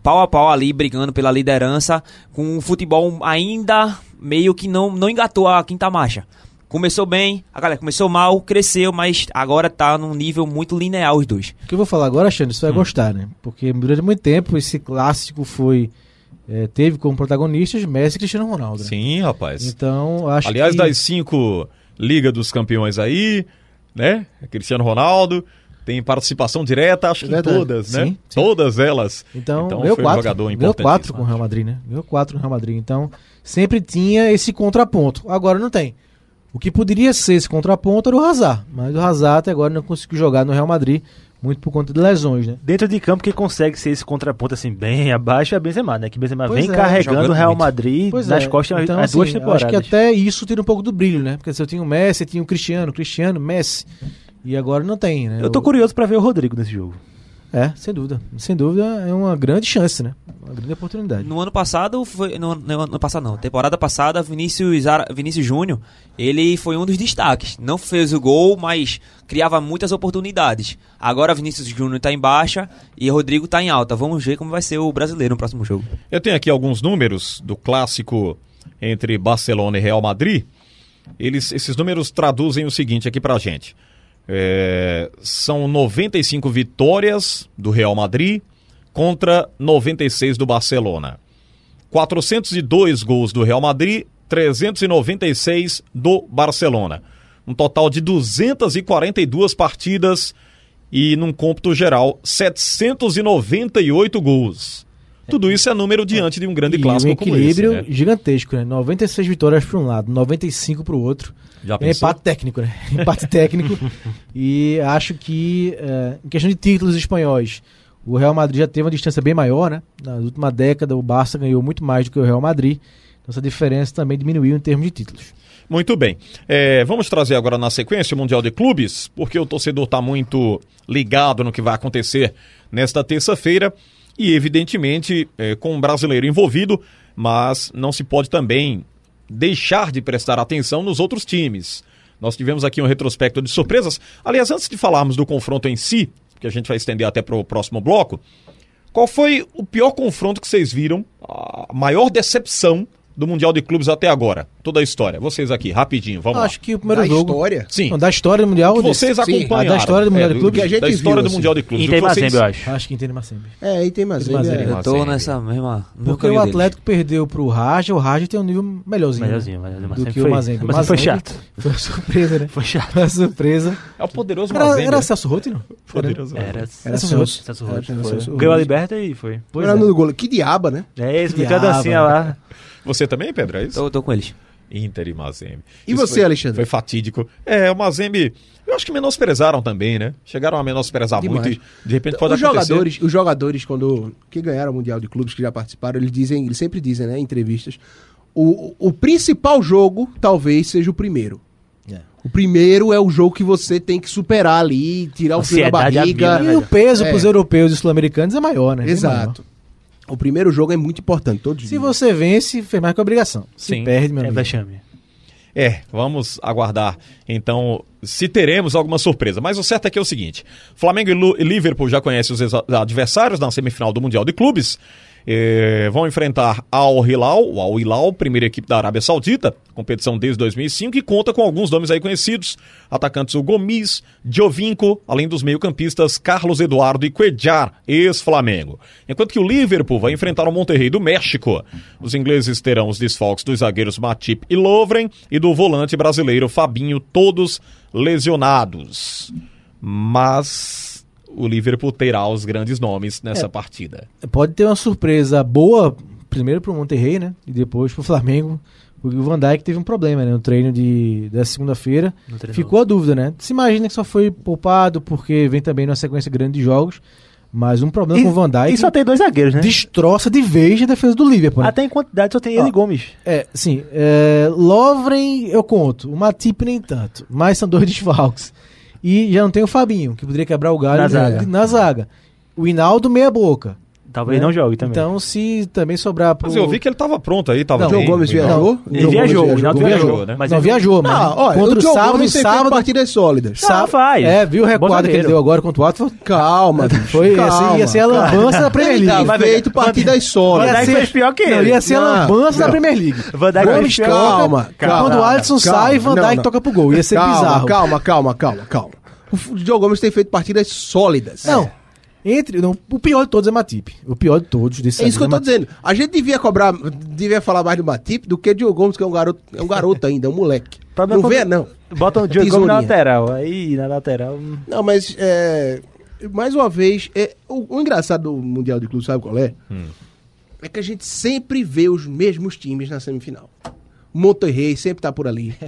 Speaker 5: pau a pau ali brigando pela liderança, com o futebol ainda meio que não não engatou a quinta marcha. Começou bem, a galera começou mal, cresceu, mas agora tá num nível muito linear os dois.
Speaker 8: O que eu vou falar agora, Xande, você vai gostar, né? Porque durante muito tempo esse clássico foi. eh, teve como protagonistas Messi e Cristiano Ronaldo. né?
Speaker 4: Sim, rapaz.
Speaker 8: Então, acho
Speaker 4: Aliás,
Speaker 8: que.
Speaker 4: das cinco Liga dos Campeões aí, né? Cristiano Ronaldo tem participação direta, acho que todas, né?
Speaker 8: Sim, sim.
Speaker 4: Todas elas.
Speaker 8: Então,
Speaker 4: Então
Speaker 8: ganhou
Speaker 4: foi um
Speaker 8: quatro.
Speaker 4: jogador
Speaker 8: ganhou quatro com o. Real Madrid, né? Ganhou quatro no Real Madrid. Então, sempre tinha esse contraponto. Agora não tem. O que poderia ser esse contraponto era o Hazard. Mas o Hazard até agora não conseguiu jogar no Real Madrid, muito por conta de lesões, né?
Speaker 9: Dentro de campo, quem consegue ser esse contraponto assim, bem abaixo é Benzema, né? Que Benzema
Speaker 8: Pois
Speaker 9: vem
Speaker 8: é,
Speaker 9: carregando o Real
Speaker 5: muito.
Speaker 9: Madrid
Speaker 8: Pois
Speaker 9: nas
Speaker 8: é.
Speaker 9: costas
Speaker 8: então,
Speaker 9: há
Speaker 8: assim,
Speaker 9: duas
Speaker 8: eu
Speaker 9: temporadas.
Speaker 8: Acho que até isso tira um pouco do brilho, né? Porque se eu tinha o Messi, eu tinha o Cristiano, Cristiano, Messi. E agora não tem, né?
Speaker 9: Eu tô
Speaker 8: O-
Speaker 9: curioso pra ver o Rodrigo nesse jogo.
Speaker 8: É, sem dúvida. Sem dúvida é uma grande chance, né? Uma grande oportunidade.
Speaker 5: No ano passado, foi, no, no ano passado não, temporada passada, Vinícius, Ara- Vinícius Júnior, ele foi um dos destaques. Não fez o gol, mas criava muitas oportunidades. Agora Vinícius Júnior tá em baixa e Rodrigo tá em alta. Vamos ver como vai ser o brasileiro no próximo jogo.
Speaker 4: Eu tenho aqui alguns números do clássico entre Barcelona e Real Madrid. Eles, esses números traduzem o seguinte aqui pra gente. É, são 95 vitórias do Real Madrid contra 96 do Barcelona. 402 gols do Real Madrid, 396 do Barcelona. Um total de 242 partidas e, num cômputo geral, 798 gols. Tudo isso é número diante de um grande
Speaker 8: E
Speaker 4: clássico
Speaker 8: um
Speaker 4: como
Speaker 8: equilíbrio
Speaker 4: esse. Né?
Speaker 8: gigantesco, né? 96 vitórias para um lado, 95 para o outro.
Speaker 4: Já
Speaker 8: É empate técnico, né? [LAUGHS] Empate técnico. [LAUGHS] E acho que, é, em questão de títulos espanhóis, o Real Madrid já teve uma distância bem maior, né? Na última década, o Barça ganhou muito mais do que o Real Madrid. Então, essa diferença também diminuiu em termos de títulos.
Speaker 4: Muito bem. É, vamos trazer agora na sequência o Mundial de Clubes, porque o torcedor está muito ligado no que vai acontecer nesta terça-feira e, evidentemente, é, com um brasileiro envolvido, mas não se pode também deixar de prestar atenção nos outros times. Nós tivemos aqui um retrospecto de surpresas. Aliás, antes de falarmos do confronto em si, que a gente vai estender até para o próximo bloco, qual foi o pior confronto que vocês viram, a maior decepção do Mundial de Clubes até agora? Toda a história. Vocês aqui, rapidinho, vamos
Speaker 8: acho
Speaker 4: lá.
Speaker 8: que o primeiro
Speaker 7: Da
Speaker 8: jogo.
Speaker 7: história?
Speaker 4: Sim.
Speaker 8: Não, da história do Mundial.
Speaker 4: Vocês acompanharam.
Speaker 8: Ah, da história do Mundial
Speaker 4: É,
Speaker 8: de Clubes?
Speaker 7: que a gente
Speaker 4: da história
Speaker 7: viu,
Speaker 4: do
Speaker 7: assim.
Speaker 4: Mundial de Clubes.
Speaker 9: Inter
Speaker 4: vocês-
Speaker 9: Mazembe, eu acho.
Speaker 8: Acho que Inter Mazembe.
Speaker 7: É, mais.
Speaker 8: Mas é-
Speaker 5: Eu tô
Speaker 4: Mazembe.
Speaker 5: nessa mesma. no
Speaker 8: Porque o
Speaker 5: caminho deles.
Speaker 8: Atlético perdeu pro Raja, o Raja tem um nível melhorzinho. né?
Speaker 9: Melhorzinho, melhorzinho. Mas
Speaker 8: Do que
Speaker 9: foi,
Speaker 8: o Mazembe.
Speaker 9: Mas foi
Speaker 8: Mazembe
Speaker 9: chato.
Speaker 8: Foi uma surpresa, né? [LAUGHS]
Speaker 9: Foi chato.
Speaker 8: Foi uma surpresa.
Speaker 4: É o poderoso
Speaker 8: Era,
Speaker 4: Mazembe.
Speaker 8: era Celso Rotti, não?
Speaker 4: Poderoso
Speaker 9: Era,
Speaker 8: Era
Speaker 9: Celso. Roth. Celso
Speaker 7: Era.
Speaker 9: Roth. Ganhou a liberta e foi.
Speaker 7: Fernando
Speaker 8: é.
Speaker 7: do Golo. Que diaba, né?
Speaker 9: É isso, meteu a
Speaker 8: Diabo.
Speaker 9: dancinha lá.
Speaker 4: Você também, Pedro? É isso?
Speaker 5: Tô, tô com eles.
Speaker 4: Inter e Mazembe.
Speaker 7: E
Speaker 4: Isso
Speaker 7: você,
Speaker 4: foi-
Speaker 7: Alexandre?
Speaker 4: Foi fatídico. É, o Mazembe, eu acho que menosprezaram também, né? Chegaram a menosprezar
Speaker 7: Demais.
Speaker 4: muito e de repente pode
Speaker 7: os
Speaker 4: acontecer.
Speaker 7: jogadores, os jogadores quando que ganharam o mundial de clubes que já participaram, eles dizem, eles sempre dizem, né, em entrevistas, o, o principal jogo talvez seja o primeiro.
Speaker 8: É.
Speaker 7: O primeiro é o jogo que você tem que superar ali, tirar o frio da barriga.
Speaker 9: né,
Speaker 8: E o peso
Speaker 7: É.
Speaker 8: pros europeus e sul-americanos é maior, né? Bem
Speaker 7: Exato. O primeiro jogo é muito importante, todos.
Speaker 8: Se
Speaker 7: dizem.
Speaker 8: você vence, fez mais que obrigação. Se
Speaker 4: Sim.
Speaker 8: perde, meu
Speaker 9: É
Speaker 8: amigo.
Speaker 9: vexame.
Speaker 4: É, vamos aguardar. Então, se teremos alguma surpresa. Mas o certo é que é o seguinte: Flamengo e Liverpool já conhecem os adversários na semifinal do Mundial de Clubes. Eh, vão enfrentar Al Hilal, o Al Hilal, primeira equipe da Arábia Saudita, competição desde 2005 e conta com alguns nomes aí conhecidos, atacantes o Gomis, Giovinco, além dos meio-campistas Carlos Eduardo e Cuellar, ex-Flamengo. Enquanto que o Liverpool vai enfrentar o Monterrey do México. Os ingleses terão os desfalques dos zagueiros Matip e Lovren e do volante brasileiro Fabinho, todos lesionados. Mas o Liverpool terá os grandes nomes nessa partida.
Speaker 8: Pode ter uma surpresa boa, primeiro pro Monterrey, né? E depois pro Flamengo. Porque o Van Dijk teve um problema, né? No treino de, da segunda-feira. Ficou a dúvida, né? Se imagina que só foi poupado porque vem também numa sequência grande de jogos. Mas um problema com o Van Dijk
Speaker 9: E só tem dois zagueiros, né?
Speaker 8: destroça de vez a defesa do Liverpool. né?
Speaker 9: Até em quantidade só tem ele e Gomes.
Speaker 8: É, sim. É, Lovren eu conto, o Matip nem tanto. Mas são dois [LAUGHS] desfalques. E já não tem o Fabinho, que poderia quebrar o galho
Speaker 9: Na zaga.
Speaker 8: na zaga. O Hinaldo meia boca.
Speaker 9: Talvez
Speaker 8: né?
Speaker 9: não jogue também.
Speaker 8: Então, se também sobrar pro...
Speaker 4: Mas eu vi que ele estava pronto aí, tava
Speaker 8: Não,
Speaker 4: bem.
Speaker 7: João Gomes viajou?
Speaker 9: ele
Speaker 7: João
Speaker 9: viajou, o Hinaldo
Speaker 4: viajou,
Speaker 9: viajou,
Speaker 4: né?
Speaker 9: Mas
Speaker 8: não
Speaker 9: ele-
Speaker 8: viajou, mas
Speaker 7: Ah, olha,
Speaker 8: contra
Speaker 7: o
Speaker 8: o
Speaker 7: João
Speaker 8: sábado,
Speaker 7: Gomes
Speaker 8: sábado,
Speaker 7: partidas sólidas.
Speaker 8: sábado,
Speaker 9: faz.
Speaker 8: É, viu o recuado que ele deu agora contra o Watford?
Speaker 7: Calma, bicho,
Speaker 8: Foi, ia,
Speaker 7: calma,
Speaker 8: ser, ia ser a lambança da Premier
Speaker 7: Ele
Speaker 8: League.
Speaker 7: tá feito partidas sólidas.
Speaker 9: Van Dijk fez pior que
Speaker 8: Não,
Speaker 9: ele.
Speaker 8: ia ser a lambança da. Premier League.
Speaker 9: Van Dijk
Speaker 8: Gomes
Speaker 7: Calma, calma.
Speaker 8: Quando o Alisson sai, Van Dijk toca pro gol. Ia ser bizarro.
Speaker 7: Calma, calma, calma, calma. O João Gomes tem feito partidas sólidas.
Speaker 8: Não. Entre, não, o pior de todos é Matip. O pior de todos desse
Speaker 7: É isso que eu tô
Speaker 8: Matip.
Speaker 7: dizendo. A gente devia cobrar, devia falar mais do Matip do que de Diogo Gomes, que é um garoto, é um garoto [LAUGHS] ainda, é um moleque. Não
Speaker 9: quando-
Speaker 7: vê, não.
Speaker 9: Botam o Diogo Gomes na lateral. Aí na lateral. hum,
Speaker 7: Não, mas é, mais uma vez, é, o, o engraçado do Mundial de Clube, sabe qual é? É que a gente sempre vê os mesmos times na semifinal. Monterrey sempre tá por ali. [LAUGHS]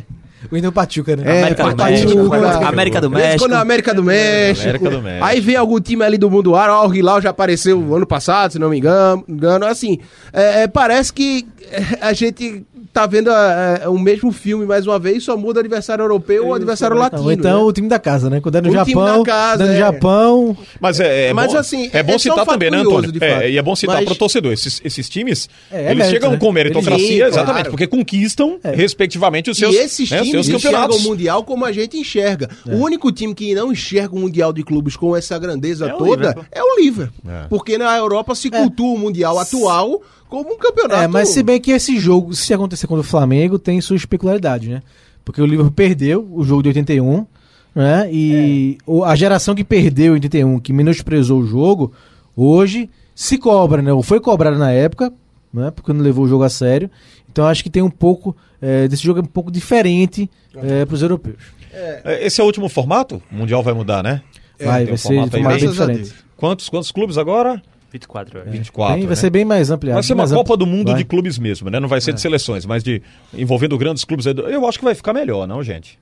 Speaker 8: O Inter Pachuca, né?
Speaker 7: É,
Speaker 5: América do
Speaker 7: Pachuca,
Speaker 5: México.
Speaker 7: cara.
Speaker 5: América do México.
Speaker 7: Quando é América do México.
Speaker 4: América do México.
Speaker 7: Aí vem algum time ali do mundo árabe, ó, o Hilal já apareceu ano passado, se não me engano. engano. Assim, é, é, parece que é, a gente tá vendo é, é, o mesmo filme mais uma vez, só muda adversário europeu ou adversário latino.
Speaker 8: Ou então
Speaker 7: né?
Speaker 8: o time da casa, né? Quando é no
Speaker 7: O time
Speaker 8: Japão,
Speaker 7: da casa, é.
Speaker 8: Japão,
Speaker 4: Mas é, é
Speaker 7: Mas,
Speaker 4: bom,
Speaker 7: assim,
Speaker 4: é bom citar também, né, Antônio? É, e é bom citar
Speaker 7: Mas-
Speaker 4: para o torcedor. Esses, esses times,
Speaker 8: É, é
Speaker 4: eles
Speaker 8: mérito,
Speaker 4: chegam
Speaker 8: né?
Speaker 4: com meritocracia,
Speaker 7: Eles-
Speaker 4: exatamente,
Speaker 7: claro.
Speaker 4: porque conquistam,
Speaker 8: É.
Speaker 4: respectivamente, os seus,
Speaker 7: e esses
Speaker 4: né, os
Speaker 7: times
Speaker 4: seus
Speaker 7: enxergam o Mundial como a gente enxerga. O único time que não enxerga o Mundial de Clubes com essa grandeza
Speaker 9: É
Speaker 7: toda é o Liverpool.
Speaker 4: É.
Speaker 7: Porque na Europa se cultua o Mundial atual como um campeonato.
Speaker 8: É, mas se bem que esse jogo, se acontecer contra o Flamengo, tem sua especularidade, né? Porque o Liverpool perdeu o jogo de 81, né? E o- a geração que perdeu em 81, que menosprezou o jogo, hoje se cobra, né? Ou foi cobrada na época, né? Porque não levou o jogo a sério. Então acho que tem um pouco, é, desse jogo é um pouco diferente para os europeus.
Speaker 4: É, Esse é o último formato? O Mundial vai mudar, né?
Speaker 8: Vai,
Speaker 4: tem
Speaker 8: vai
Speaker 4: um
Speaker 8: ser
Speaker 4: aí
Speaker 8: formato bem diferente.
Speaker 4: Quantos, quantos clubes agora?
Speaker 9: 24, eu acho.
Speaker 4: 24.
Speaker 8: Bem-
Speaker 4: né?
Speaker 8: vai ser bem mais ampliado.
Speaker 4: Vai ser uma Copa
Speaker 8: amplo.
Speaker 4: do Mundo
Speaker 8: Vai.
Speaker 4: de clubes mesmo, né? Não vai ser de seleções, mas de envolvendo grandes clubes. Eu acho que vai ficar melhor, não, gente?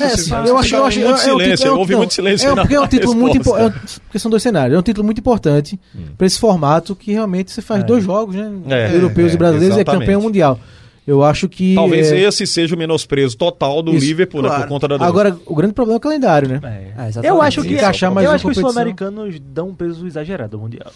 Speaker 8: É,
Speaker 4: Tá-
Speaker 8: eu acho, eu
Speaker 4: tá
Speaker 8: acho,
Speaker 4: muito
Speaker 8: é um
Speaker 4: silêncio,
Speaker 8: é um-
Speaker 4: houve
Speaker 8: não,
Speaker 4: muito silêncio
Speaker 8: É porque é um título muito importante. porque são dois cenários. É um título muito importante para esse formato que realmente você faz dois jogos, né?
Speaker 4: É,
Speaker 8: Europeus
Speaker 4: é,
Speaker 8: e brasileiros e é campeão mundial. Eu acho que.
Speaker 4: Talvez
Speaker 8: é,
Speaker 4: esse seja o menosprezo total do
Speaker 8: Isso,
Speaker 4: Liverpool, né? Por
Speaker 7: claro.
Speaker 4: conta da
Speaker 8: Agora, o grande problema é o calendário, né?
Speaker 9: É.
Speaker 5: É, exatamente.
Speaker 9: Eu acho que, eu
Speaker 8: uma
Speaker 9: acho que os sul-americanos dão um peso exagerado ao Mundial.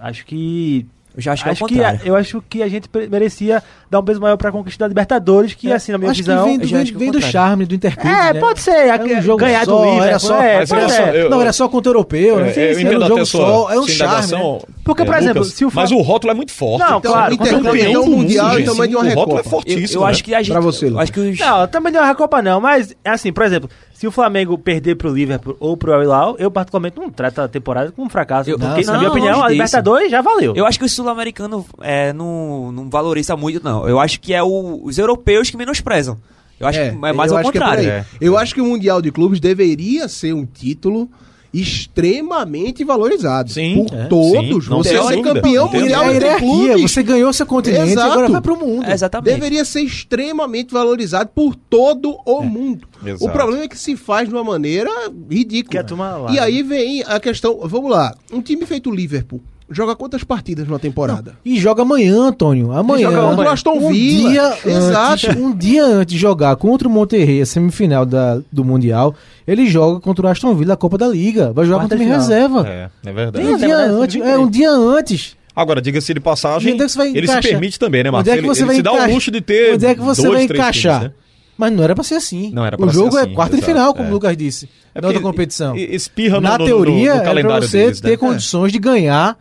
Speaker 9: Acho que.
Speaker 5: Eu já acho que é o
Speaker 9: acho que
Speaker 5: contrário.
Speaker 9: eu acho que a gente merecia dar um peso maior pra conquista da Libertadores, que assim, na minha
Speaker 8: acho
Speaker 9: visão.
Speaker 8: vem do, vem,
Speaker 5: acho é
Speaker 8: vem do
Speaker 5: contrário.
Speaker 8: charme, do interclube.
Speaker 9: É,
Speaker 8: né?
Speaker 9: pode ser.
Speaker 8: É um jogo
Speaker 9: ganhar
Speaker 8: só,
Speaker 9: do Liverpool.
Speaker 8: era só-
Speaker 9: é,
Speaker 4: olha
Speaker 9: ser.
Speaker 4: só, eu-
Speaker 8: Não, era só contra o europeu, né?
Speaker 4: É, eu
Speaker 8: Era
Speaker 4: entendo
Speaker 8: um jogo só, é um charme, né?
Speaker 9: Porque, por exemplo, se o
Speaker 4: mas o rótulo é muito forte.
Speaker 9: Não, claro,
Speaker 7: Então,
Speaker 4: do mundo,
Speaker 7: mundial e tamanho de uma
Speaker 4: O rótulo é
Speaker 7: Recopa.
Speaker 4: Fortíssimo.
Speaker 5: eu
Speaker 4: né?
Speaker 5: acho que a gente.
Speaker 7: Pra você, Lucas.
Speaker 5: acho.
Speaker 9: Não, também é uma Recopa não, mas é assim, por exemplo, se o Flamengo perder pro Liverpool ou pro Al Hilal, eu particularmente não trato a temporada como um fracasso,
Speaker 5: Eu-
Speaker 9: porque
Speaker 5: não,
Speaker 9: na minha opinião a
Speaker 5: disso.
Speaker 9: Libertadores já valeu.
Speaker 5: Eu acho que o sul-americano é, não, não valoriza muito, não. Eu acho que é o- os europeus que menosprezam. Eu acho que é mais ao
Speaker 7: é
Speaker 5: contrário.
Speaker 4: É.
Speaker 7: Eu acho que o Mundial de Clubes deveria ser um título extremamente valorizado.
Speaker 4: Sim,
Speaker 7: por
Speaker 4: é.
Speaker 7: todos.
Speaker 4: Sim,
Speaker 7: você
Speaker 4: dúvida,
Speaker 7: campeão mundial
Speaker 8: É
Speaker 7: entre clubes.
Speaker 8: você ganhou seu continente
Speaker 7: Exato.
Speaker 8: agora vai pro mundo.
Speaker 5: É, exatamente.
Speaker 7: Deveria ser extremamente valorizado por todo o mundo.
Speaker 4: Exato.
Speaker 7: O problema é que se faz de uma maneira ridícula. E aí vem a questão, vamos lá, um time feito Liverpool joga quantas partidas numa temporada?
Speaker 8: E joga amanhã, Antônio. Amanhã.
Speaker 7: joga contra o Aston
Speaker 8: um
Speaker 7: Villa.
Speaker 8: Dia
Speaker 7: Exato.
Speaker 8: Antes, um dia antes de jogar contra o Monterrey, a semifinal da, do Mundial, ele joga contra o Aston Villa, a Copa da Liga. Vai jogar
Speaker 9: Quarta
Speaker 8: contra o reserva.
Speaker 4: É, é verdade.
Speaker 8: Um dia
Speaker 9: né?
Speaker 8: antes.
Speaker 9: Sub-23.
Speaker 8: É, um dia antes.
Speaker 4: Agora, diga-se de passagem,
Speaker 8: Onde é que você vai
Speaker 4: ele se permite também, né,
Speaker 8: Onde
Speaker 4: Marcos?
Speaker 8: é que
Speaker 4: Ele-
Speaker 8: você
Speaker 4: ele,
Speaker 8: vai
Speaker 4: se dá o
Speaker 8: encaixar?
Speaker 4: luxo de ter
Speaker 8: Onde é que você
Speaker 4: dois,
Speaker 8: vai encaixar?
Speaker 4: times, né?
Speaker 8: Mas não era pra ser assim.
Speaker 4: Não era
Speaker 8: o
Speaker 4: pra ser
Speaker 8: jogo é
Speaker 4: assim,
Speaker 8: quarta de final, como
Speaker 4: é.
Speaker 8: o Lucas disse.
Speaker 4: É
Speaker 8: na outra competição.
Speaker 4: espirra no-
Speaker 8: Na
Speaker 4: no- no-
Speaker 8: teoria,
Speaker 4: no
Speaker 8: é
Speaker 4: calendário
Speaker 8: pra você
Speaker 4: deles, né?
Speaker 8: ter condições de ganhar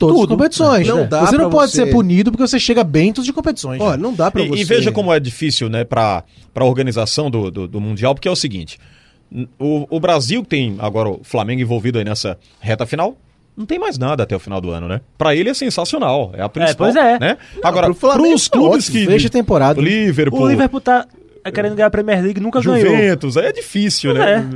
Speaker 8: todas
Speaker 7: Tudo.
Speaker 8: as competições.
Speaker 7: Não
Speaker 8: né?
Speaker 7: dá
Speaker 8: você não pode
Speaker 7: você-
Speaker 8: ser punido porque você chega bem em todas as competições.
Speaker 7: Ó, não dá pra
Speaker 4: E,
Speaker 7: você...
Speaker 4: e veja como é difícil, né, para a organização do, do, do Mundial, porque é o seguinte: o, o Brasil, que tem agora o Flamengo envolvido aí nessa reta final, não tem mais nada até o final do ano, né? Pra ele é sensacional, é a principal.
Speaker 9: pois é.
Speaker 4: Né? agora,
Speaker 7: pro Flamengo
Speaker 4: pros
Speaker 7: tá
Speaker 4: clubes
Speaker 7: ótimo,
Speaker 4: que.
Speaker 8: fecha a temporada.
Speaker 4: O Liverpool,
Speaker 9: O Liverpool tá querendo ganhar a Premier League, nunca ganhou.
Speaker 4: Juventus, aí é difícil,
Speaker 9: Pois
Speaker 4: né?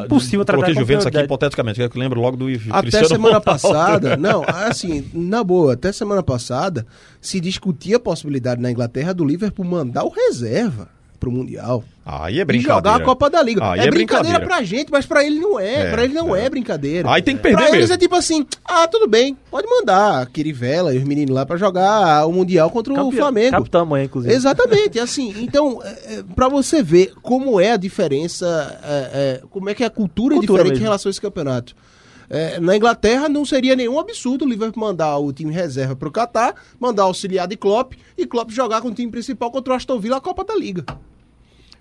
Speaker 9: é. Impossível tratar
Speaker 4: Coloquei Juventus aqui hipoteticamente, que eu lembro logo do
Speaker 7: Até
Speaker 4: Cristiano
Speaker 7: semana
Speaker 4: Ronaldo.
Speaker 7: passada, [LAUGHS] não, assim, na boa, até semana passada se discutia a possibilidade na Inglaterra do Liverpool mandar o reserva pro Mundial.
Speaker 4: Aí é
Speaker 7: E
Speaker 4: brincadeira.
Speaker 7: jogar a Copa da Liga.
Speaker 4: Aí
Speaker 7: é,
Speaker 4: é
Speaker 7: brincadeira,
Speaker 4: brincadeira.
Speaker 7: pra gente, mas pra ele não é.
Speaker 4: É,
Speaker 7: pra ele não é,
Speaker 4: é.
Speaker 7: brincadeira.
Speaker 4: Aí tem que perder
Speaker 7: pra eles
Speaker 4: mesmo.
Speaker 7: é tipo assim, ah, tudo bem, pode mandar a Kirivela e os meninos lá pra jogar o Mundial contra o
Speaker 9: Campeão-
Speaker 7: Flamengo.
Speaker 9: Capitão amanhã, inclusive.
Speaker 7: Exatamente, assim, então, é, é, pra você ver como é a diferença, é, é, como é que a cultura, é
Speaker 9: Cultura
Speaker 7: diferente
Speaker 9: mesmo.
Speaker 7: em relação a esse campeonato. É, na Inglaterra não seria nenhum absurdo o Liverpool mandar o time reserva pro Catar, mandar auxiliar de Klopp e Klopp jogar com o time principal contra o Aston Villa a Copa da Liga.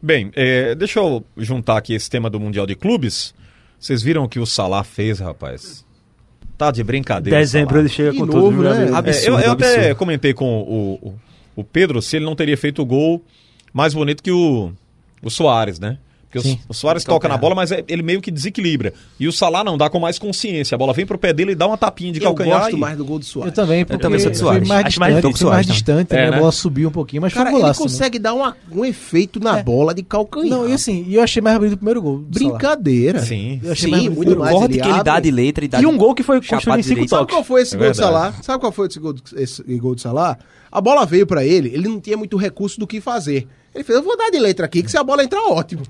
Speaker 4: Bem, é, deixa eu juntar aqui esse tema do Mundial de Clubes. Vocês viram o que o Salah fez, rapaz? Tá de brincadeira.
Speaker 9: Dezembro
Speaker 4: Salah.
Speaker 9: ele chega
Speaker 7: De
Speaker 9: com
Speaker 7: novo,
Speaker 9: tudo. meu
Speaker 7: né?
Speaker 9: amigo.
Speaker 4: É,
Speaker 5: Absurdo,
Speaker 4: eu eu até
Speaker 5: absurdo.
Speaker 4: comentei com o, o, o Pedro se ele não teria feito o gol mais bonito que o, o Soares, né? Porque o, o Soares toca na bola, mas é- ele meio que desequilibra. E o Salah não dá com mais consciência. A bola vem pro pé dele e dá uma tapinha de
Speaker 7: Eu
Speaker 4: calcanhar.
Speaker 7: gosto
Speaker 4: e-
Speaker 7: mais do gol do
Speaker 8: Eu
Speaker 7: Soares.
Speaker 8: também, porque
Speaker 5: também sou
Speaker 8: foi
Speaker 5: Soares.
Speaker 8: mais
Speaker 9: Acho mais
Speaker 8: distante,
Speaker 5: do que
Speaker 8: foi mais
Speaker 5: Soares,
Speaker 8: distante,
Speaker 4: É,
Speaker 8: né?
Speaker 4: né?
Speaker 8: A bola subiu um pouquinho, mas
Speaker 7: Cara,
Speaker 8: foi
Speaker 7: ele
Speaker 8: golaço.
Speaker 7: consegue dar uma- um efeito na bola de calcanhar.
Speaker 8: Não, e assim, e eu achei mais bonito o primeiro gol. do.
Speaker 7: Brincadeira.
Speaker 4: Sim.
Speaker 8: Eu achei
Speaker 7: Sim,
Speaker 8: mais
Speaker 7: muito
Speaker 8: bonito.
Speaker 5: O
Speaker 7: mais.
Speaker 5: corte que ele dá de letra e dá
Speaker 9: E um gol que foi construído em cinco
Speaker 5: direito.
Speaker 7: Sabe
Speaker 9: toques.
Speaker 7: qual foi esse
Speaker 4: É
Speaker 7: gol
Speaker 4: verdade.
Speaker 7: Salah? Sabe qual foi esse gol, esse gol de Salah? A bola veio pra ele, ele não tinha muito recurso do que fazer. Ele fez, eu vou dar de letra aqui, que se a bola entrar, ótimo.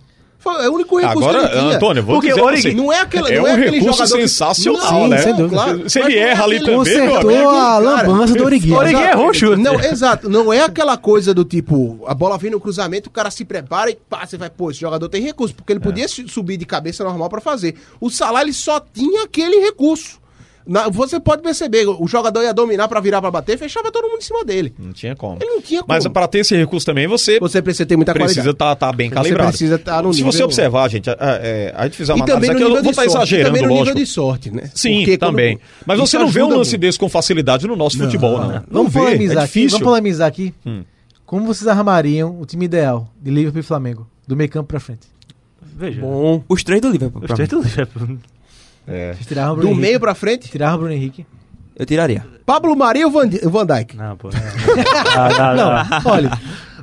Speaker 7: Foi é o único recurso
Speaker 4: Agora,
Speaker 7: que ele tinha.
Speaker 4: Antônio, vou
Speaker 7: Porque
Speaker 4: dizer
Speaker 7: Origi,
Speaker 4: você,
Speaker 7: não é aquele,
Speaker 4: é
Speaker 7: não
Speaker 4: um
Speaker 7: é aquele
Speaker 4: recurso
Speaker 7: jogador que-
Speaker 4: sensacional,
Speaker 7: Não,
Speaker 8: né?
Speaker 7: sim,
Speaker 8: Sem dúvida.
Speaker 7: claro.
Speaker 4: Se ele
Speaker 7: é
Speaker 4: erra ali também,
Speaker 8: Consertou a lambança do Origi.
Speaker 9: Origi errou o chute.
Speaker 7: Não, exato. Não é aquela coisa do tipo, a bola vem no cruzamento, o cara se prepara e pá, você vai, pô, esse jogador tem recurso, porque ele podia su- subir de cabeça normal pra fazer. O Salah, ele só tinha aquele recurso. Na- você pode perceber, o jogador ia dominar pra virar pra bater, fechava todo mundo em cima dele.
Speaker 4: Não tinha como.
Speaker 7: Ele não tinha
Speaker 4: Mas
Speaker 7: como.
Speaker 4: para ter esse recurso também, você,
Speaker 7: Você precisa ter muita
Speaker 4: precisa
Speaker 7: qualidade.
Speaker 4: estar bem
Speaker 7: Você
Speaker 4: calibrado.
Speaker 7: precisa estar no
Speaker 4: Se
Speaker 7: nível-
Speaker 4: você observar, gente, a, a, a gente fizer uma
Speaker 7: E também
Speaker 4: análise aqui, eu
Speaker 7: nível
Speaker 4: vou estar.
Speaker 7: E
Speaker 4: exagerando,
Speaker 7: também no nível
Speaker 4: lógico.
Speaker 7: de sorte, né?
Speaker 4: Sim,
Speaker 7: Porque quando-
Speaker 4: também. Mas
Speaker 7: isso
Speaker 4: você não vê um lance
Speaker 7: muito.
Speaker 4: desse com facilidade no nosso futebol, não. Não
Speaker 8: Vamos
Speaker 4: vê,
Speaker 8: polemizar
Speaker 4: é
Speaker 8: aqui.
Speaker 4: difícil.
Speaker 8: Vamos polemizar aqui.
Speaker 4: Hum.
Speaker 8: Como vocês armariam o time ideal de Liverpool e Flamengo? Do meio campo pra frente.
Speaker 9: Veja.
Speaker 7: Bom.
Speaker 5: Os três do Liverpool.
Speaker 9: Os três do Liverpool.
Speaker 4: É.
Speaker 8: Vocês tiraram o Bruno
Speaker 7: Do
Speaker 8: Henrique.
Speaker 7: meio pra frente,
Speaker 8: Tiraram o Bruno Henrique.
Speaker 5: Eu tiraria.
Speaker 7: Pablo Maria ou Van, Van Dijk?
Speaker 9: Não, pô. [LAUGHS] Não, não, não.
Speaker 8: Olha,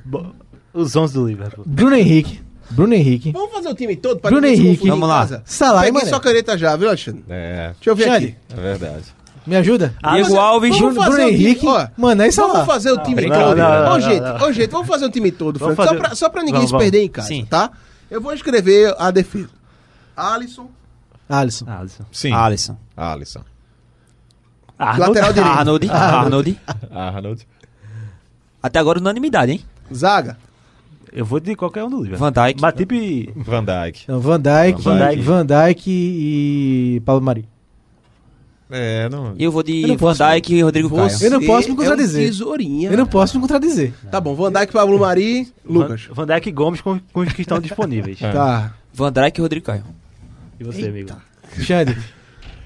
Speaker 9: Bo- Os 11 do Liverpool.
Speaker 8: Bruno Henrique, Bruno Henrique.
Speaker 7: Vamos fazer o time todo pra
Speaker 8: Bruno
Speaker 7: ninguém se
Speaker 8: Henrique.
Speaker 7: confundir em
Speaker 5: Vamos lá.
Speaker 7: casa?
Speaker 8: Salah e
Speaker 7: Peguei
Speaker 8: Mané.
Speaker 7: sua caneta já, viu, Alexandre?
Speaker 4: É,
Speaker 7: Deixa eu ver
Speaker 8: Xande.
Speaker 7: aqui.
Speaker 4: é verdade.
Speaker 8: Me ajuda?
Speaker 5: Diego Alves,
Speaker 8: Bruno,
Speaker 7: fazer
Speaker 8: Bruno
Speaker 7: o time-
Speaker 8: Henrique,
Speaker 7: ó,
Speaker 8: Mané e Salah.
Speaker 7: Vamos fazer o time todo.
Speaker 9: Não, não,
Speaker 7: Ô,
Speaker 9: não,
Speaker 7: gente,
Speaker 9: não.
Speaker 7: ô, gente, vamos fazer o time todo,
Speaker 9: Vamos.
Speaker 7: Só
Speaker 9: fazer-
Speaker 7: pra, só pra ninguém
Speaker 9: Vamos,
Speaker 7: se
Speaker 9: vamos.
Speaker 7: perder em casa,
Speaker 5: Sim.
Speaker 7: tá? Eu vou escrever a defesa. Alisson,
Speaker 8: Alisson.
Speaker 9: Alisson.
Speaker 4: Sim.
Speaker 5: Alisson.
Speaker 4: Alisson.
Speaker 9: Arnold.
Speaker 7: lateral direito.
Speaker 5: Arnold. [LAUGHS] Arnold.
Speaker 4: Arnold.
Speaker 5: Até agora unanimidade, hein?
Speaker 7: zaga.
Speaker 9: Eu vou de qualquer um do Liverpool.
Speaker 5: Van Dijk.
Speaker 9: Matip e...
Speaker 4: Van Dijk.
Speaker 8: Não, Van Dijk,
Speaker 9: Van
Speaker 8: Van
Speaker 9: Dijk.
Speaker 8: Dijk, e Paulo Mari.
Speaker 4: É, não.
Speaker 5: E eu vou de
Speaker 8: Eu não
Speaker 5: Van
Speaker 8: posso-
Speaker 5: Dijk e Rodrigo Caio.
Speaker 8: Eu não posso me
Speaker 7: é um
Speaker 8: contradizer.
Speaker 7: tesourinha.
Speaker 8: Eu não posso me contradizer.
Speaker 7: Tá bom, Van Dijk, Pablo Mari, Lucas.
Speaker 9: Van Dijk e Gomes com, com os que estão disponíveis.
Speaker 4: É. [LAUGHS]
Speaker 7: Tá.
Speaker 5: Van Dijk e Rodrigo Caio.
Speaker 9: E você, amigo?
Speaker 8: Xande.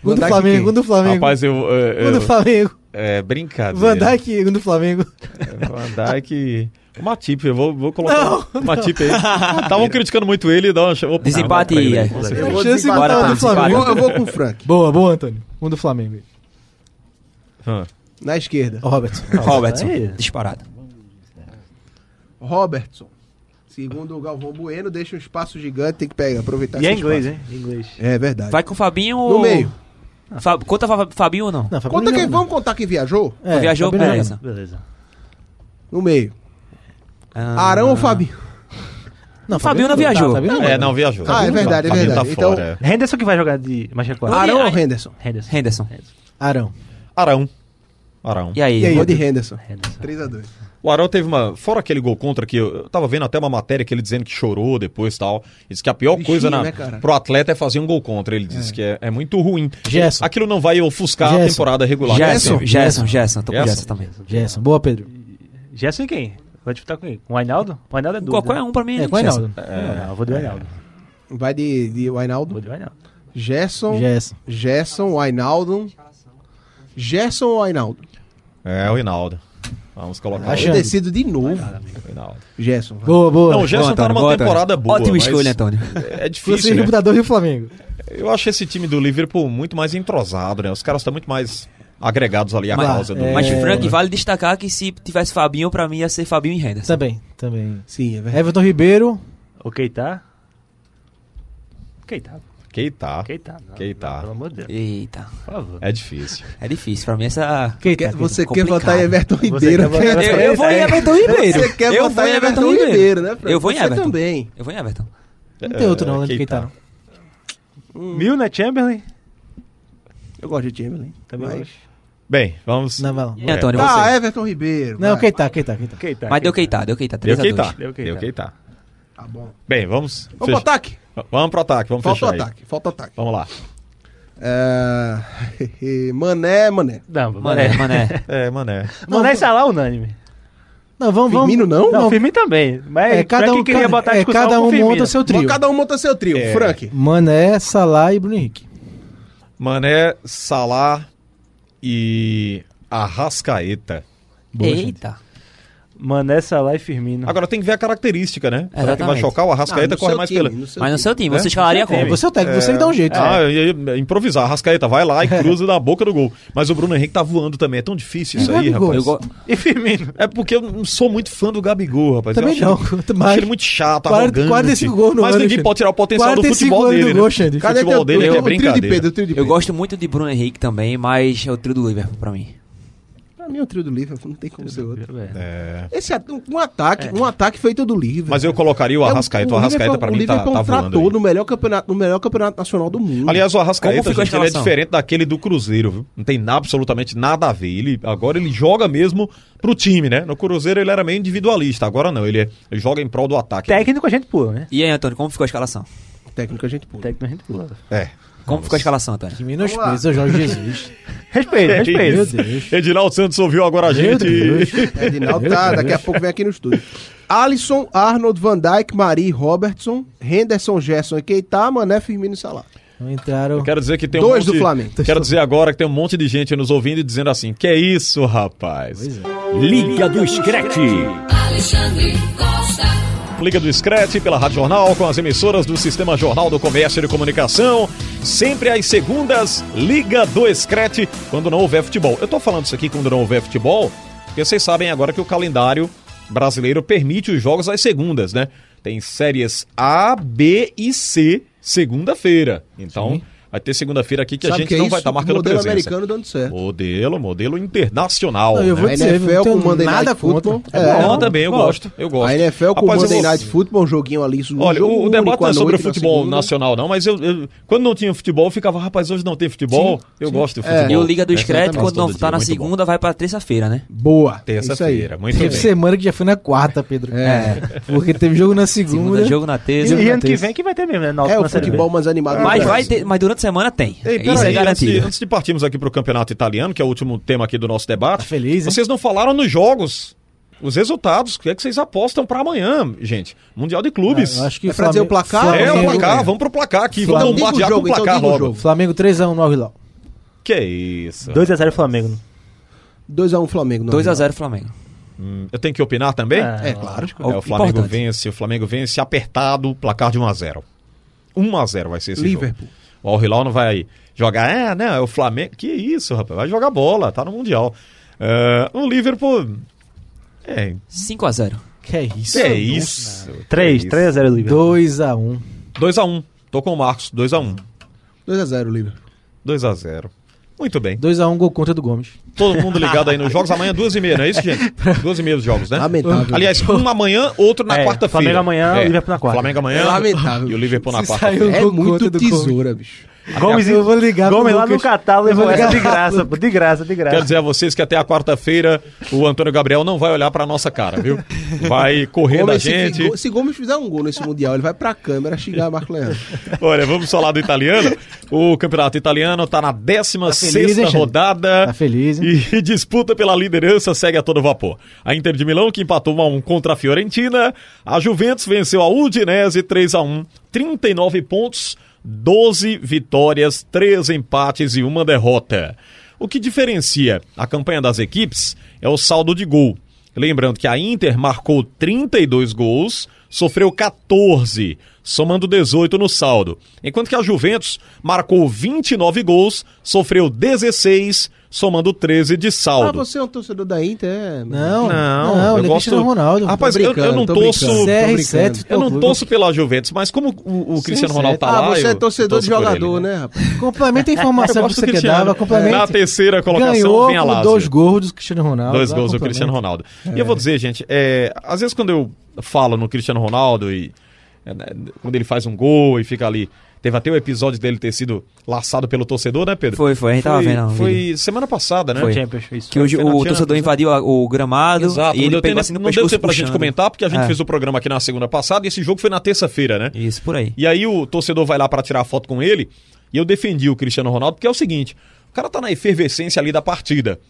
Speaker 8: Gol do Flamengo, gol do Flamengo.
Speaker 4: Rapaz, eu. eu,
Speaker 8: Gol do Flamengo.
Speaker 4: é brincadeira.
Speaker 8: Van Dijk, gol do Flamengo.
Speaker 4: Van Dijk. O Matip, eu vou, vou colocar o Matip aí. [LAUGHS] Estavam criticando muito ele, dá uma chance.
Speaker 5: Desempate
Speaker 4: não,
Speaker 5: aí, é.
Speaker 7: Eu vou
Speaker 8: Chance do Flamengo.
Speaker 7: eu vou com o Frank.
Speaker 8: Boa, boa, Antônio. Um do Flamengo.
Speaker 4: Ah.
Speaker 7: Na esquerda.
Speaker 5: Robertson.
Speaker 9: aí.
Speaker 5: Disparado.
Speaker 7: Robertson. Segundo o Galvão Bueno, deixa um espaço gigante, tem que pegar, aproveitar
Speaker 9: E é inglês,
Speaker 7: espaço.
Speaker 9: hein? Inglês.
Speaker 7: É verdade.
Speaker 5: Vai com o Fabinho
Speaker 7: No
Speaker 5: ou...
Speaker 7: meio.
Speaker 5: Fa... Conta Fa- Fabinho ou não?
Speaker 8: Não, Fabinho
Speaker 7: Conta
Speaker 8: não.
Speaker 7: quem, vamos contar quem viajou?
Speaker 8: É,
Speaker 5: Viajou,
Speaker 8: Fabinho não.
Speaker 5: beleza.
Speaker 9: Beleza.
Speaker 7: No meio.
Speaker 5: Ah,
Speaker 7: Arão ou Fabinho?
Speaker 8: Não,
Speaker 5: Fabinho não viajou.
Speaker 8: Fabinho não.
Speaker 4: É, não, viajou.
Speaker 7: Ah, é verdade, é
Speaker 4: Fabinho
Speaker 7: verdade.
Speaker 4: Tá
Speaker 7: Então-
Speaker 4: fora, é.
Speaker 9: Henderson que vai jogar de Manchester 4.
Speaker 7: Arão ou. Henderson?
Speaker 9: Henderson.
Speaker 5: Henderson.
Speaker 8: Arão.
Speaker 4: Arão. Arão.
Speaker 5: E aí?
Speaker 8: E aí?
Speaker 7: Vou de Henderson.
Speaker 9: Henderson.
Speaker 7: 3x2.
Speaker 4: O Arão teve uma. Fora aquele gol contra que eu, eu tava vendo até uma matéria que ele dizendo que chorou depois e tal. Ele disse que a pior
Speaker 7: Bichinho,
Speaker 4: coisa na,
Speaker 7: né,
Speaker 4: pro atleta é fazer um gol contra. Ele disse que é, é muito ruim.
Speaker 8: Gerson.
Speaker 4: Aquilo não vai ofuscar a
Speaker 8: Gerson.
Speaker 4: temporada regular.
Speaker 5: Gerson,
Speaker 4: Sempre.
Speaker 5: Gerson, Gerson. Tô com
Speaker 4: Gerson.
Speaker 5: Gerson também.
Speaker 8: Gerson. Boa, Pedro.
Speaker 9: Gerson e quem? Vai disputar com quem? Com o Ainaldo? O Ainaldo é dúvida.
Speaker 5: Qualquer um pra mim.
Speaker 8: É, com o
Speaker 5: Gerson.
Speaker 8: Ainaldo.
Speaker 9: É, eu vou de Ainaldo.
Speaker 7: Vai de, de Wijnaldum.
Speaker 9: Vou de Ainaldo.
Speaker 7: Gerson.
Speaker 8: Gerson.
Speaker 7: Gerson, Wijnaldum. Gerson ou Wijnaldum?
Speaker 4: É, o Hinaldo. Vamos colocar
Speaker 8: Achando.
Speaker 7: decido de novo.
Speaker 4: o.
Speaker 7: Gerson. vai.
Speaker 8: Boa, boa.
Speaker 4: Não, o Gerson
Speaker 5: Boa,
Speaker 4: tá numa
Speaker 5: boa,
Speaker 4: temporada boa.
Speaker 5: Ótima escolha, Antônio.
Speaker 4: É [LAUGHS]
Speaker 8: Você
Speaker 4: difícil, né?
Speaker 8: disputador do Flamengo.
Speaker 4: Eu acho esse time do Liverpool muito mais entrosado, né? Os caras estão muito mais agregados ali à
Speaker 5: Mas-
Speaker 4: causa do.
Speaker 8: é,
Speaker 5: Mas,
Speaker 8: É.
Speaker 5: Frank, vale destacar que se tivesse Fabinho, pra mim ia ser Fabinho e Henderson.
Speaker 8: Também, também.
Speaker 7: Sim, é verdade.
Speaker 8: Everton Ribeiro.
Speaker 9: O Keita? Keita.
Speaker 4: Keita.
Speaker 9: Keita. Não,
Speaker 4: Keita.
Speaker 9: não, Pelo amor de Deus.
Speaker 5: Eita,
Speaker 9: Por favor.
Speaker 4: É difícil.
Speaker 5: é difícil. Pra mim essa...
Speaker 8: Keita.
Speaker 7: Quer- você quer votar em Everton Ribeiro?
Speaker 9: quer
Speaker 5: Eu, eu vou em Everton Ribeiro.
Speaker 7: Você quer
Speaker 5: eu
Speaker 7: votar em Everton Ribeiro, né?
Speaker 5: Eu vou em Everton.
Speaker 7: também.
Speaker 5: Eu vou em Everton.
Speaker 8: Não tem outro não, né?
Speaker 4: Keita.
Speaker 8: Keita, não.
Speaker 9: Milner, Chamberlain?
Speaker 7: Eu gosto de Chamberlain.
Speaker 9: Também
Speaker 7: Mas-
Speaker 9: gosto.
Speaker 4: Bem, vamos.
Speaker 8: Não, vai lá.
Speaker 5: E Antônio,
Speaker 7: Tá,
Speaker 5: você?
Speaker 7: Everton Ribeiro.
Speaker 8: Não,
Speaker 7: vai.
Speaker 8: Keita, Keita, Keita.
Speaker 9: Keita.
Speaker 5: Mas deu Keita, deu Keita.
Speaker 4: Deu
Speaker 5: 3 a
Speaker 4: Keita.
Speaker 5: 2.
Speaker 9: Deu Keita.
Speaker 7: Tá bom.
Speaker 4: Bem, vamos.
Speaker 7: Vamos pro ataque?
Speaker 4: Vamos pro ataque, vamos
Speaker 7: Falta o
Speaker 4: fechar aí.
Speaker 7: ataque. Falta o ataque.
Speaker 4: Vamos lá.
Speaker 7: É... [LAUGHS] Mané, Mané.
Speaker 9: Não,
Speaker 5: Mané,
Speaker 9: Mané.
Speaker 5: Mané. [LAUGHS]
Speaker 4: É, mané.
Speaker 9: Mané e Salah unânime.
Speaker 8: Não, vamos, vamos.
Speaker 7: Firmino não?
Speaker 9: Não, Firmino também. Mas
Speaker 8: É, cada um,
Speaker 9: queria
Speaker 8: cada,
Speaker 9: botar
Speaker 8: é, cada um monta seu trio.
Speaker 7: Cada um monta seu trio.
Speaker 4: É.
Speaker 7: Frank.
Speaker 8: Mané, Salah e Bruno Henrique.
Speaker 4: Mané, Salah e Arrascaeta.
Speaker 8: Boa, gente.
Speaker 9: Mané, Salah e Firmino.
Speaker 4: Agora tem que ver a característica, né? Será que vai chocar o Arrascaeta
Speaker 7: Ah,
Speaker 4: corre mais
Speaker 7: time,
Speaker 4: pela.
Speaker 7: no
Speaker 5: Mas no seu time, você
Speaker 4: É?
Speaker 5: escalaria
Speaker 8: É,
Speaker 5: como?
Speaker 8: você é o técnico, você que dá um jeito.
Speaker 4: Ah, eu ia improvisar. Arrascaeta vai lá e cruza na boca do gol. Mas o Bruno Henrique tá voando também. É tão difícil isso
Speaker 8: É,
Speaker 4: aí, rapaz.
Speaker 5: Eu go-
Speaker 9: E Firmino.
Speaker 4: É porque eu não sou muito fã do Gabigol, rapaz.
Speaker 8: Também
Speaker 4: eu acho
Speaker 8: não,
Speaker 4: ele-
Speaker 8: mas-
Speaker 4: acho ele muito chato,
Speaker 8: 40
Speaker 4: arrogante.
Speaker 8: 45 gols no
Speaker 4: Mas ninguém pode tirar o potencial do
Speaker 8: 45
Speaker 4: futebol dele, né?
Speaker 8: gol.
Speaker 4: O futebol dele é brincadeira.
Speaker 5: Eu gosto muito de Bruno Henrique também, mas é o trio do Liverpool pra mim.
Speaker 7: Mim, o trio do Liverpool não tem como ser outro.
Speaker 4: É.
Speaker 7: Esse at- um ataque, um ataque feito do Liverpool.
Speaker 4: Mas eu colocaria o
Speaker 7: É,
Speaker 4: Arrascaeta. O Arrascaeta pra
Speaker 7: o
Speaker 4: mim tá, tá voando. aí.
Speaker 7: no melhor campeonato, no melhor campeonato nacional do mundo.
Speaker 4: Aliás, o Arrascaeta,
Speaker 5: Como ficou a
Speaker 4: gente, ele é
Speaker 5: escalação?
Speaker 4: diferente daquele do Cruzeiro, viu? Não tem absolutamente nada a ver. Ele, agora ele joga mesmo pro time, né? No Cruzeiro ele era meio individualista, agora não. Ele, é- ele joga em prol do ataque.
Speaker 9: Técnico a gente pula, né?
Speaker 5: E aí, Antônio, como ficou a escalação?
Speaker 7: técnico a gente pula.
Speaker 9: Técnico a gente pula.
Speaker 4: É.
Speaker 5: Como ficou a escalação, Antônio?
Speaker 8: Que menospreza Jorge Jesus.
Speaker 9: Respeito, [LAUGHS] respeito.
Speaker 8: Meu Deus.
Speaker 4: Edinaldo Santos ouviu agora a gente.
Speaker 7: Edinaldo tá, daqui a pouco vem aqui no estúdio. Alisson, Arnold, Van Dijk, Mari, Robertson, Henderson, Gerson e Keita, Mané, Firmino e Salah.
Speaker 8: Entraram.
Speaker 4: Quero dizer que tem um
Speaker 7: Dois
Speaker 4: monte...
Speaker 7: do Flamengo.
Speaker 4: Quero dizer agora que tem um monte de gente nos ouvindo e dizendo assim: Que isso, rapaz?
Speaker 2: Liga do Screte.
Speaker 10: Alexandre Costa.
Speaker 4: Liga do Screte pela Rádio Jornal com as emissoras do Sistema Jornal do Comércio e de Comunicação. Sempre às segundas, Liga do Screte, quando não houver futebol. Eu tô falando isso aqui quando não houver futebol, porque vocês sabem agora que o calendário brasileiro permite os jogos às segundas, né? tem séries A, B e C segunda-feira. Então, vai ter segunda-feira aqui que a
Speaker 7: Sabe
Speaker 4: gente
Speaker 7: que é
Speaker 4: não
Speaker 7: isso?
Speaker 4: vai estar marcando
Speaker 7: modelo
Speaker 4: presença.
Speaker 7: americano dando certo.
Speaker 4: Modelo, modelo internacional.
Speaker 8: Não, eu
Speaker 4: né?
Speaker 8: vou
Speaker 7: A
Speaker 8: dizer,
Speaker 7: NFL
Speaker 8: não
Speaker 7: com Monday
Speaker 8: nada
Speaker 7: Night
Speaker 8: contra.
Speaker 7: Football.
Speaker 4: É
Speaker 7: É,
Speaker 4: também, eu gosto. Eu gosto.
Speaker 7: A NFL com
Speaker 4: Rapaz,
Speaker 7: Monday
Speaker 4: vou-
Speaker 7: Night Football, um joguinho ali. um
Speaker 4: Olha,
Speaker 7: jogo
Speaker 4: o, o debate não é sobre
Speaker 7: na
Speaker 4: futebol
Speaker 7: segunda.
Speaker 4: nacional, não, mas eu, eu- quando não tinha futebol, eu ficava, rapaz, hoje não tem futebol. eu gosto do
Speaker 7: É.
Speaker 4: futebol.
Speaker 5: E o Liga do
Speaker 4: também.
Speaker 5: quando não tá na segunda, vai pra terça-feira, né?
Speaker 7: Boa.
Speaker 4: Terça-feira, muito
Speaker 8: Teve
Speaker 4: bem.
Speaker 8: semana que já foi na quarta, Pedro.
Speaker 5: É.
Speaker 8: Porque teve jogo na segunda.
Speaker 5: Segunda, jogo na
Speaker 9: E,
Speaker 5: terça.
Speaker 9: E
Speaker 8: na
Speaker 9: ano que vem que vai ter mesmo, né?
Speaker 7: É o
Speaker 9: na
Speaker 7: futebol mais animado do
Speaker 5: Mas vai ter, mas durante a semana tem.
Speaker 4: Ei,
Speaker 5: Isso é
Speaker 4: antes, de,
Speaker 5: garantido.
Speaker 4: antes de partirmos aqui para o campeonato italiano, que é o último tema aqui do nosso debate,
Speaker 8: Tá feliz, hein?
Speaker 4: vocês não falaram nos jogos, os resultados, o que é que vocês apostam para amanhã, gente? Mundial de Clubes.
Speaker 8: Eu acho que
Speaker 7: É pra dizer o
Speaker 8: Flamengo-
Speaker 7: placar?
Speaker 4: é, o
Speaker 8: Flamengo-
Speaker 4: placar, vamos pro placar aqui,
Speaker 8: Flamengo.
Speaker 4: vamos bombardear
Speaker 7: jogo,
Speaker 4: com o
Speaker 7: então
Speaker 4: placar
Speaker 7: diga o
Speaker 4: logo.
Speaker 8: Flamengo 3x1 no Al-Hilal.
Speaker 4: Que isso?
Speaker 9: 2x0 Flamengo.
Speaker 7: 2x1 Flamengo. não.
Speaker 5: 2x0 Flamengo.
Speaker 4: Hum, Eu tenho que opinar também?
Speaker 7: É, claro.
Speaker 4: É, o Flamengo
Speaker 5: Importante.
Speaker 4: vence, o Flamengo vence apertado, placar de 1 a 0. 1 a 0 vai ser esse
Speaker 7: Liverpool.
Speaker 4: jogo. O Al Hilal não vai jogar, é, não, é o Flamengo. Que isso, rapaz? Vai jogar bola, tá no mundial. É, o Liverpool é,
Speaker 5: 5x0.
Speaker 8: Que é isso?
Speaker 4: que é isso?
Speaker 9: 3,
Speaker 4: Que
Speaker 9: 3x0 Liverpool.
Speaker 8: 2x1.
Speaker 4: 2 a 1. Tô com o Marcos, 2 a 1.
Speaker 7: 2x0, Liverpool.
Speaker 4: 2 a 0. Muito bem.
Speaker 8: 2x1 gol contra do Gomes.
Speaker 4: Todo mundo ligado aí nos jogos. Amanhã, duas e meia, não é isso, gente? [LAUGHS] Duas e meia dos jogos, né?
Speaker 7: Lamentável.
Speaker 4: Aliás, um amanhã, outro na
Speaker 9: É,
Speaker 4: quarta-feira.
Speaker 9: Flamengo amanhã,
Speaker 4: É,
Speaker 9: Liverpool na quarta.
Speaker 4: Flamengo amanhã
Speaker 7: É lamentável.
Speaker 4: e o Liverpool na quarta-feira.
Speaker 7: É
Speaker 8: gol
Speaker 7: muito tesoura, bicho.
Speaker 9: Gomes,
Speaker 8: Eu vou ligar
Speaker 9: Gomes lá no catálogo levou essa de graça, pô, de graça, de graça.
Speaker 4: Quero dizer a vocês que até a quarta-feira o Antônio Gabriel não vai olhar pra nossa cara, viu? Vai correr da
Speaker 7: Gomes, se,
Speaker 4: gente.
Speaker 7: Go- se Gomes fizer um gol nesse Mundial, ele vai pra câmera xingar Marco Leandro.
Speaker 4: Olha, vamos falar do italiano. O campeonato italiano tá na 16
Speaker 8: feliz, hein, Xande?
Speaker 4: rodada.
Speaker 8: Tá feliz, hein?
Speaker 4: E [LAUGHS] disputa pela liderança segue a todo vapor. A Inter de Milão, que empatou 1 a 1 contra a Fiorentina. A Juventus venceu a Udinese 3 a 1 39 pontos, 12 vitórias, 3 empates e uma derrota. O que diferencia a campanha das equipes é o saldo de gol. Lembrando que a Inter marcou 32 gols, sofreu 14, somando 18 no saldo. Enquanto que a Juventus marcou 29 gols, sofreu 16, somando 13 de
Speaker 7: Ah,
Speaker 4: saldo.
Speaker 7: você é um torcedor da Inter? É...
Speaker 8: Não,
Speaker 4: Não,
Speaker 8: não,
Speaker 4: eu
Speaker 8: é
Speaker 4: gosto-
Speaker 8: Cristiano Ronaldo.
Speaker 4: Rapaz, eu, eu não
Speaker 7: tô
Speaker 4: torço.
Speaker 7: brincando.
Speaker 8: CR7.
Speaker 4: Eu não torço pela Juventus, mas como o, o Cristiano
Speaker 8: CR7.
Speaker 4: Ronaldo tá
Speaker 7: Ah,
Speaker 4: lá.
Speaker 7: você é torcedor de jogador,
Speaker 4: ele,
Speaker 7: né, rapaz?
Speaker 8: Complementa a informação que você
Speaker 4: do
Speaker 8: dar. Complementa.
Speaker 4: Na terceira colocação
Speaker 8: Ganhou
Speaker 4: vem a Lazio.
Speaker 8: dois gols do Cristiano Ronaldo.
Speaker 4: Dois gols do. Cristiano Ronaldo. E eu vou dizer, gente, é, às vezes quando eu falo no Cristiano Ronaldo e é, né, quando ele faz um gol e fica ali. Teve até o episódio dele ter sido laçado pelo torcedor, né, Pedro?
Speaker 5: Foi, foi, a gente tava vendo. o
Speaker 4: Foi
Speaker 5: vídeo.
Speaker 4: semana passada, né?
Speaker 5: Foi.
Speaker 9: Champions, isso.
Speaker 5: Que
Speaker 4: Foi
Speaker 5: o
Speaker 4: Champions,
Speaker 5: torcedor
Speaker 4: né?
Speaker 5: invadiu a- o gramado
Speaker 4: Exato,
Speaker 5: e
Speaker 4: não
Speaker 5: ele
Speaker 4: deu
Speaker 5: pegou
Speaker 4: tempo,
Speaker 5: assim no
Speaker 4: não deu tempo pra gente
Speaker 5: puxando.
Speaker 4: comentar, porque a gente
Speaker 5: É.
Speaker 4: fez o programa aqui na segunda passada e esse jogo foi na terça-feira, né?
Speaker 5: Isso, por aí.
Speaker 4: E aí o torcedor vai lá pra tirar foto com ele e eu defendi o Cristiano Ronaldo, porque é o seguinte: o cara tá na efervescência ali da partida.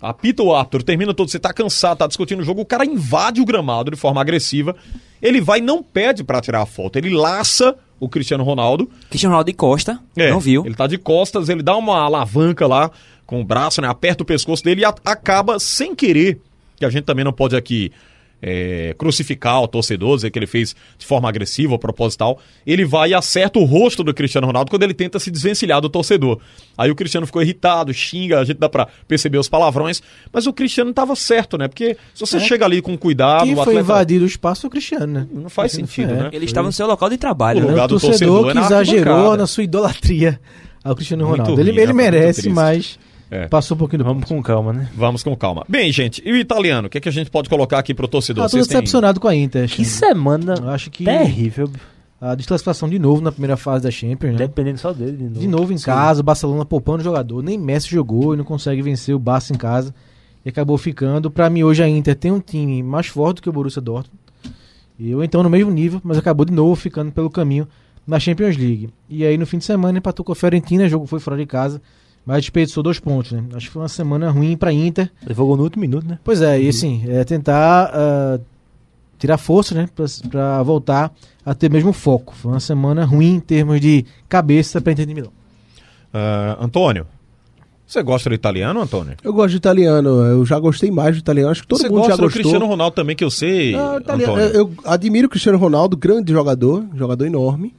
Speaker 4: Apita o árbitro, termina todo, você tá cansado, tá discutindo o jogo, o cara invade o gramado de forma agressiva. Ele vai e não pede pra tirar a foto, ele laça o Cristiano Ronaldo.
Speaker 5: Cristiano Ronaldo de Costa,
Speaker 4: É,
Speaker 5: não viu.
Speaker 4: Ele tá de costas, ele dá uma alavanca lá com o braço, né? Aperta o pescoço dele e acaba sem querer, que a gente também não pode aqui é, crucificar o torcedor, dizer que ele fez de forma agressiva ou proposital. Ele vai e acerta o rosto do Cristiano Ronaldo quando ele tenta se desvencilhar do torcedor. Aí o Cristiano ficou irritado, xinga, a gente dá pra perceber os palavrões, mas o Cristiano tava certo, né? Porque se você chega ali com cuidado,
Speaker 8: Quem
Speaker 4: o
Speaker 8: foi
Speaker 4: atleta
Speaker 8: invadir o espaço foi o Cristiano, né?
Speaker 4: não faz sentido,
Speaker 8: É.
Speaker 4: né?
Speaker 5: Ele estava no seu local de trabalho,
Speaker 4: O
Speaker 5: né?
Speaker 4: lugar
Speaker 8: o
Speaker 4: do
Speaker 8: torcedor,
Speaker 4: torcedor é
Speaker 8: que
Speaker 4: na
Speaker 8: exagerou na sua idolatria ao Cristiano Ronaldo. ele
Speaker 4: ruim,
Speaker 8: ele
Speaker 4: né? Muito
Speaker 8: merece, mas
Speaker 4: É.
Speaker 8: passou um pouquinho do
Speaker 9: Vamos com calma, né?
Speaker 4: Vamos com calma. Bem, gente, e o italiano? O que, é que a gente pode colocar aqui pro torcedor?
Speaker 8: Ah, tô
Speaker 4: têm-
Speaker 8: decepcionado com a Inter.
Speaker 9: Que semana
Speaker 8: Eu acho que
Speaker 9: terrível.
Speaker 8: a desclassificação de novo na primeira fase da Champions, né?
Speaker 9: Dependendo só dele de novo.
Speaker 8: De novo em casa, o Barcelona poupando o jogador. Nem Messi jogou e não consegue vencer o Barça em casa. E acabou ficando. Pra mim, hoje a Inter tem um time mais forte do que o Borussia Dortmund. E eu então no mesmo nível, mas acabou de novo ficando pelo caminho na Champions League. E aí no fim de semana empatou com a Fiorentina, o jogo foi fora de casa, mas desperdiçou dois pontos, né? Acho que foi uma semana ruim pra Inter.
Speaker 9: Levou gol no último minuto, né?
Speaker 8: Pois é, e assim, é tentar ah, tirar força, né, pra, pra voltar a ter mesmo foco. Foi uma semana ruim em termos de cabeça pra Inter de Milão.
Speaker 4: Ah, Antônio, você gosta do italiano, Antônio?
Speaker 7: Eu gosto de italiano, eu já gostei mais do italiano, acho que todo
Speaker 4: você
Speaker 7: mundo
Speaker 4: gosta
Speaker 7: já
Speaker 4: do
Speaker 7: gostou.
Speaker 4: Cristiano Ronaldo também, que eu sei,
Speaker 7: Não, italiano, eu, eu admiro o Cristiano Ronaldo, grande jogador, jogador enorme,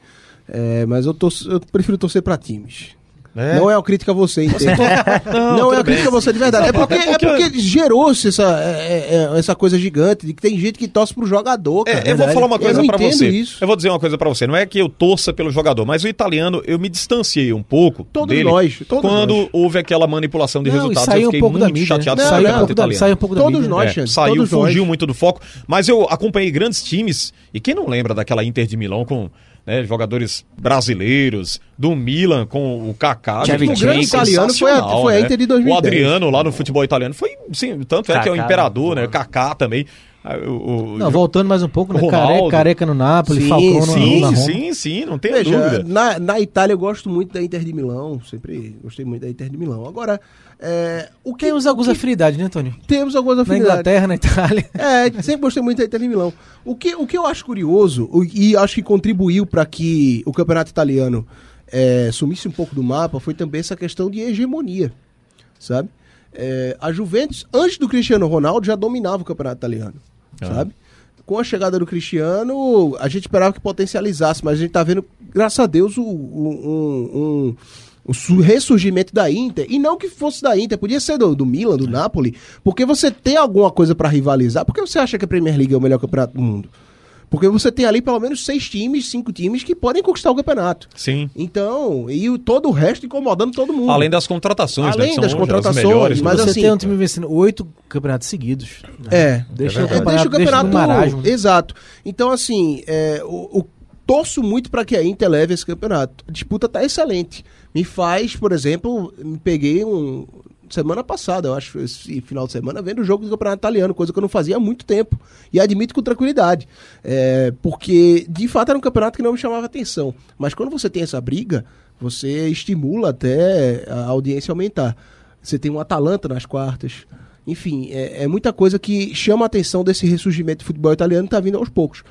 Speaker 7: é, mas eu, torço- eu prefiro torcer pra times.
Speaker 4: É.
Speaker 7: Não é uma crítica a você, entende? [LAUGHS]
Speaker 4: Não,
Speaker 7: Não, é uma crítica a você de verdade. É porque, é
Speaker 4: Porque-
Speaker 7: porque gerou-se essa, é, é, essa coisa gigante de que tem gente que torce pro jogador, cara.
Speaker 4: É, eu vou falar uma coisa
Speaker 7: entendo
Speaker 4: você.
Speaker 7: Isso.
Speaker 4: Eu vou dizer uma coisa pra você. Não é que eu torça pelo jogador, mas o italiano eu me distanciei um pouco
Speaker 7: Todos
Speaker 4: dele
Speaker 7: nós, todos
Speaker 4: quando
Speaker 7: nós.
Speaker 4: houve aquela manipulação de
Speaker 8: Não,
Speaker 4: resultados.
Speaker 8: saiu
Speaker 4: eu
Speaker 8: um
Speaker 4: fiquei
Speaker 8: pouco da
Speaker 4: muito
Speaker 8: mídia, né?
Speaker 4: chateado
Speaker 7: Não,
Speaker 8: Saiu um pouco da, saiu um pouco da
Speaker 7: Todos
Speaker 8: mídia.
Speaker 7: nós,
Speaker 4: É,
Speaker 7: Xande,
Speaker 4: saiu,
Speaker 7: todos
Speaker 4: fugiu
Speaker 7: nós.
Speaker 4: muito do foco. Mas eu acompanhei grandes times. E quem não lembra daquela Inter de Milão com né, jogadores brasileiros, do Milan com o Kaká. Gente,
Speaker 5: O grande
Speaker 7: italiano foi a- foi a
Speaker 4: né?
Speaker 7: Inter de 2010.
Speaker 4: O Adriano lá no futebol italiano foi, sim, tanto é que é o imperador,
Speaker 9: né?
Speaker 4: né? O Kaká também. Ah, o- o-
Speaker 8: Não, voltando mais um pouco, né? Careca, careca no Napoli,
Speaker 7: Sim,
Speaker 8: Falcão no,
Speaker 4: Sim,
Speaker 8: na Roma.
Speaker 4: sim, sim, não
Speaker 7: Veja,
Speaker 4: dúvida.
Speaker 7: na, na Itália eu gosto muito da Inter de Milão, sempre gostei muito da Inter de Milão. Agora, é, o que
Speaker 8: Temos algumas afinidades, né, Antônio?
Speaker 7: temos algumas
Speaker 8: Na
Speaker 7: afinidades.
Speaker 8: Inglaterra, na Itália.
Speaker 7: É, sempre gostei muito da Inter de Milão. O que, o que eu acho curioso, e acho que contribuiu para que o campeonato italiano é, sumisse um pouco do mapa, foi também essa questão de hegemonia, sabe? É, a Juventus, antes do Cristiano Ronaldo, já dominava o campeonato italiano,
Speaker 4: Ah.
Speaker 7: sabe? Com a chegada do Cristiano, a gente esperava que potencializasse, mas a gente tá vendo, graças a Deus, o- o- um, um- o ressurgimento da Inter. E não que fosse da Inter, podia ser do, do Milan, do Napoli, porque você tem alguma coisa para rivalizar. Por que você acha que a Premier League é o melhor campeonato do mundo? Porque você tem ali pelo menos seis times, cinco times que podem conquistar o campeonato.
Speaker 4: Sim.
Speaker 7: Então, e o, todo o resto incomodando todo mundo.
Speaker 4: Além das contratações,
Speaker 7: Além
Speaker 4: né? são
Speaker 7: das
Speaker 4: as
Speaker 7: contratações,
Speaker 4: melhores,
Speaker 7: mas
Speaker 4: né?
Speaker 8: Você
Speaker 7: assim-
Speaker 8: tem um time vencendo oito campeonatos seguidos.
Speaker 7: É.
Speaker 8: Deixa,
Speaker 7: É,
Speaker 8: o campeonato,
Speaker 7: deixa o campeonato
Speaker 8: no marasmo. né?
Speaker 7: Exato. Então, assim, é, o, o- torço muito para que a Inter leve esse campeonato. A disputa tá excelente. Me faz, por exemplo, me peguei um. Semana passada, eu acho, esse final de semana, vendo o jogo do campeonato italiano, coisa que eu não fazia há muito tempo. E admito com tranquilidade. É, porque, de fato, era um campeonato que não me chamava atenção. Mas quando você tem essa briga, você estimula até a audiência aumentar. Você tem um Atalanta nas quartas. Enfim, é, é muita coisa que chama a atenção desse ressurgimento do futebol italiano que tá vindo aos poucos.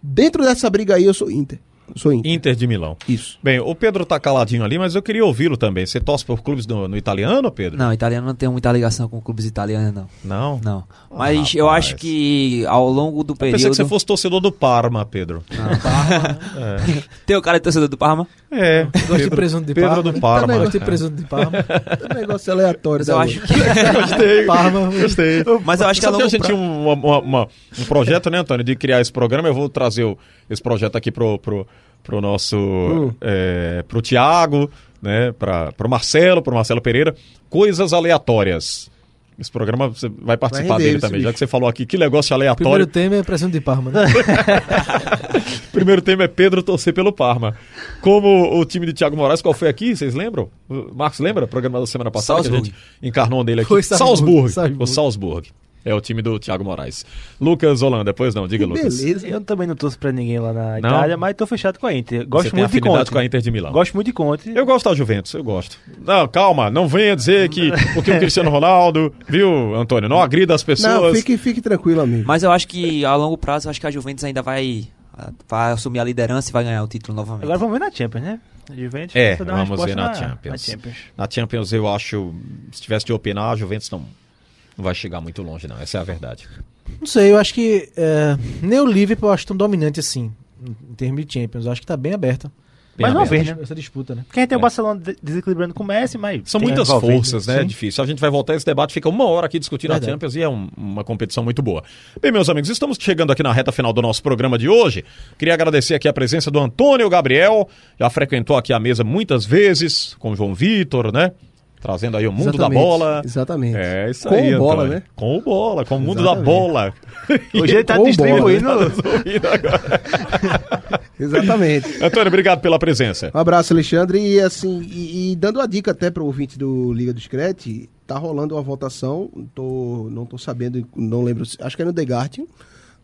Speaker 7: Dentro dessa briga aí, eu sou Inter. Sou Inter.
Speaker 4: Inter de Milão.
Speaker 7: Isso.
Speaker 4: Bem, o Pedro tá caladinho ali, mas eu queria ouvi-lo também. Você torce por clubes no, no italiano, Pedro?
Speaker 5: Não, italiano não tem muita ligação com clubes italianos, não.
Speaker 4: Não?
Speaker 5: Não.
Speaker 4: Ah,
Speaker 5: Mas eu
Speaker 4: rapaz.
Speaker 5: acho que ao longo do
Speaker 4: Eu pensei
Speaker 5: período.
Speaker 4: que você fosse torcedor do Parma, Pedro. [LAUGHS]
Speaker 5: Tem o cara de torcedor do Parma?
Speaker 4: É.
Speaker 8: Gosto de presunto de
Speaker 4: Pedro
Speaker 8: Parma.
Speaker 4: do
Speaker 8: né?
Speaker 4: Parma.
Speaker 8: Também gosto de presunto de Parma. [LAUGHS]
Speaker 7: É um negócio aleatório.
Speaker 5: Mas
Speaker 7: da
Speaker 5: eu acho que. [LAUGHS]
Speaker 4: Gostei.
Speaker 8: Parma.
Speaker 4: Gostei.
Speaker 5: Mas eu acho que a
Speaker 4: que a
Speaker 5: longo
Speaker 4: gente
Speaker 5: pra...
Speaker 4: tinha um, uma- uma- uma- um projeto, né, Antônio, de criar esse programa. Eu vou trazer o- esse projeto aqui pro, pro, pro nosso.
Speaker 7: Hum.
Speaker 4: é, pro Tiago, né? Pra, pro Marcelo, pro Marcelo Pereira. Coisas aleatórias. Esse programa você vai participar
Speaker 7: render
Speaker 4: dele também, já
Speaker 7: bicho.
Speaker 4: que você falou aqui que negócio aleatório.
Speaker 8: Primeiro tema é presunto de Parma, né? [LAUGHS]
Speaker 4: Primeiro tema é Pedro torcer pelo Parma. Como o time de Thiago Moraes, qual foi aqui? Vocês lembram? O Marcos lembra? Programa da semana passada que a
Speaker 5: Salzburg.
Speaker 4: gente encarnou um dele aqui.
Speaker 8: Foi Salzburg,
Speaker 4: Salzburg.
Speaker 8: Salzburg.
Speaker 4: O Salzburg. É o time do Thiago Moraes. Lucas Holanda, depois não, diga Lucas.
Speaker 7: beleza.
Speaker 9: Eu também não torço pra ninguém lá na
Speaker 4: Não?
Speaker 9: Itália, mas tô fechado com a Inter. Gosto
Speaker 4: Você tem
Speaker 9: muito de
Speaker 4: afinidade
Speaker 9: Conte.
Speaker 4: com a Inter de Milão.
Speaker 9: Gosto muito de Conte.
Speaker 4: Eu gosto da Juventus, eu gosto. Não, calma, não venha dizer que [LAUGHS] porque o Cristiano Ronaldo, viu, Antônio, não agrida as pessoas.
Speaker 7: Não, fique, fique tranquilo, amigo.
Speaker 5: Mas eu acho que a longo prazo, eu acho que a Juventus ainda vai, vai assumir a liderança e vai ganhar o título novamente.
Speaker 9: Agora vamos ver na Champions, né? Juventus
Speaker 4: É, vamos ver
Speaker 9: resposta
Speaker 4: na Champions.
Speaker 9: na Champions.
Speaker 4: Na Champions eu acho, se tivesse de opinar, a Juventus não, não vai chegar muito longe não, essa é a verdade.
Speaker 8: Não sei, eu acho que é, nem o Liverpool eu acho tão dominante assim, em termos de Champions. Eu acho que tá bem aberta.
Speaker 4: Bem
Speaker 9: Mas não
Speaker 8: Essa,
Speaker 9: né?
Speaker 8: essa disputa, né?
Speaker 9: Porque a gente tem
Speaker 4: É.
Speaker 9: o Barcelona de- desequilibrando com o Messi, mas.
Speaker 4: São muitas forças, né? É
Speaker 8: Sim.
Speaker 4: difícil. A gente vai voltar a esse debate, fica uma hora aqui discutindo
Speaker 8: Verdade.
Speaker 4: a Champions e é um- uma competição muito boa. Bem, meus amigos, estamos chegando aqui na reta final do nosso programa de hoje. Queria agradecer aqui a presença do Antônio Gabriel, já frequentou aqui a mesa muitas vezes, com o João Vitor, né? Trazendo aí o mundo
Speaker 7: Exatamente,
Speaker 4: da bola.
Speaker 7: Exatamente.
Speaker 4: É isso
Speaker 7: Com
Speaker 4: aí,
Speaker 7: o bola,
Speaker 4: Antônio.
Speaker 7: né?
Speaker 4: Com o bola, com o mundo da
Speaker 7: Exatamente.
Speaker 4: bola. [LAUGHS]
Speaker 9: Hoje ele tá [LAUGHS]
Speaker 7: Com
Speaker 9: distribuindo. [LAUGHS]
Speaker 7: Exatamente.
Speaker 4: Antônio, obrigado pela presença.
Speaker 7: Um abraço, Alexandre. E assim, e, e dando a dica até para o ouvinte do Liga do Screte, tá rolando uma votação, tô, não tô sabendo, não lembro, acho que é no The Guardian,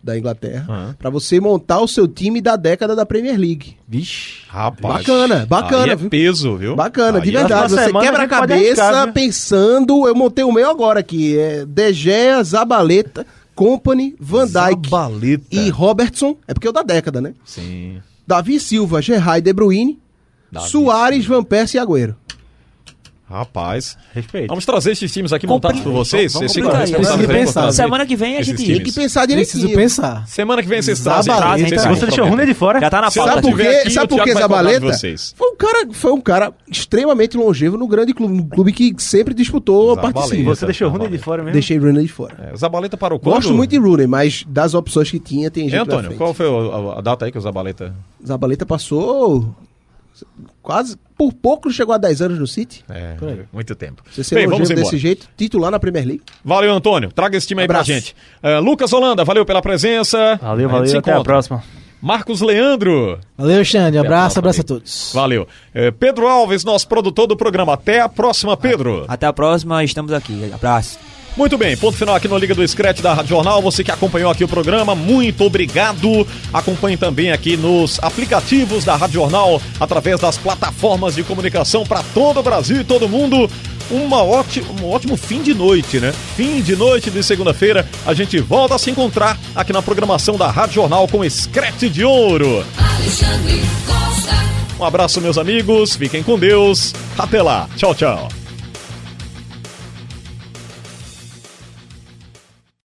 Speaker 7: da Inglaterra,
Speaker 4: Aham.
Speaker 7: para você montar o seu time da década da Premier League.
Speaker 8: Vixe.
Speaker 4: Rapaz.
Speaker 7: Bacana, bacana,
Speaker 4: Aí é
Speaker 7: viu?
Speaker 4: peso, viu?
Speaker 7: Bacana, de
Speaker 4: Aí é-
Speaker 7: verdade. Você quebra
Speaker 9: a
Speaker 7: cabeça
Speaker 9: arriscar,
Speaker 7: pensando. Eu montei o meu agora aqui. É De Gea, Zabaleta, Company, Van Dijk
Speaker 4: Zabaleta.
Speaker 7: e Robertson. É porque é o da década, né?
Speaker 4: Sim.
Speaker 7: Davi Silva, Gerard e De Bruyne,
Speaker 4: Davi
Speaker 7: Soares, Van Persie e Agüero.
Speaker 4: Rapaz.
Speaker 9: Respeito.
Speaker 4: Vamos trazer esses times aqui
Speaker 5: Compre-
Speaker 4: montados por vocês.
Speaker 5: Vamos
Speaker 4: Vocês ficam responsáveis
Speaker 5: Semana que vem a gente-.
Speaker 7: Tem que pensar direitinho.
Speaker 8: Preciso pensar.
Speaker 4: Semana que vem vocês trazem.
Speaker 8: Você
Speaker 9: deixou o. Rooney de fora?
Speaker 5: Já tá na pauta.
Speaker 7: Sabe por quê? Sabe
Speaker 4: o
Speaker 7: por
Speaker 4: de
Speaker 7: Zabaleta? Foi um cara, foi um cara extremamente longevo no grande clube, no clube que sempre disputou
Speaker 4: Zabaleta.
Speaker 7: participa.
Speaker 9: Você deixou o Rooney de fora mesmo?
Speaker 7: Deixei Rooney de fora.
Speaker 4: É, Zabaleta parou quando?
Speaker 7: Gosto muito de Rooney, mas das opções que tinha, tem gente na
Speaker 4: Antônio, qual foi o- a, a data aí que o Zabaleta...
Speaker 7: Zabaleta passou quase, por pouco chegou a 10 anos no City.
Speaker 4: É, muito tempo.
Speaker 7: Você ser
Speaker 4: Bem, vamos embora.
Speaker 7: desse jeito, titular na Premier League.
Speaker 4: Valeu, Antônio. Traga esse time aí
Speaker 7: Abraço.
Speaker 4: pra gente. É, Lucas Holanda, valeu pela presença.
Speaker 9: Valeu,
Speaker 4: A se
Speaker 9: valeu. Até a próxima.
Speaker 4: Marcos Leandro,
Speaker 8: Valeu, Xande. Abraço, abraço a todos.
Speaker 4: valeu. É, Pedro Alves, nosso produtor do programa. Até a próxima, Pedro.
Speaker 5: Até a próxima, estamos aqui. Abraço.
Speaker 4: Muito bem, ponto final aqui no Liga do Scratch da Rádio Jornal. Você que acompanhou aqui o programa, muito obrigado. Acompanhe também aqui nos aplicativos da Rádio Jornal, através das plataformas de comunicação para todo o Brasil e todo mundo. Uma óti- um ótimo fim de noite, né? Fim de noite de segunda-feira. A gente volta a se encontrar aqui na programação da Rádio Jornal com Scratch de Ouro.
Speaker 10: Alexandre Costa.
Speaker 4: Um abraço, meus amigos. Fiquem com Deus. Até lá. Tchau, tchau.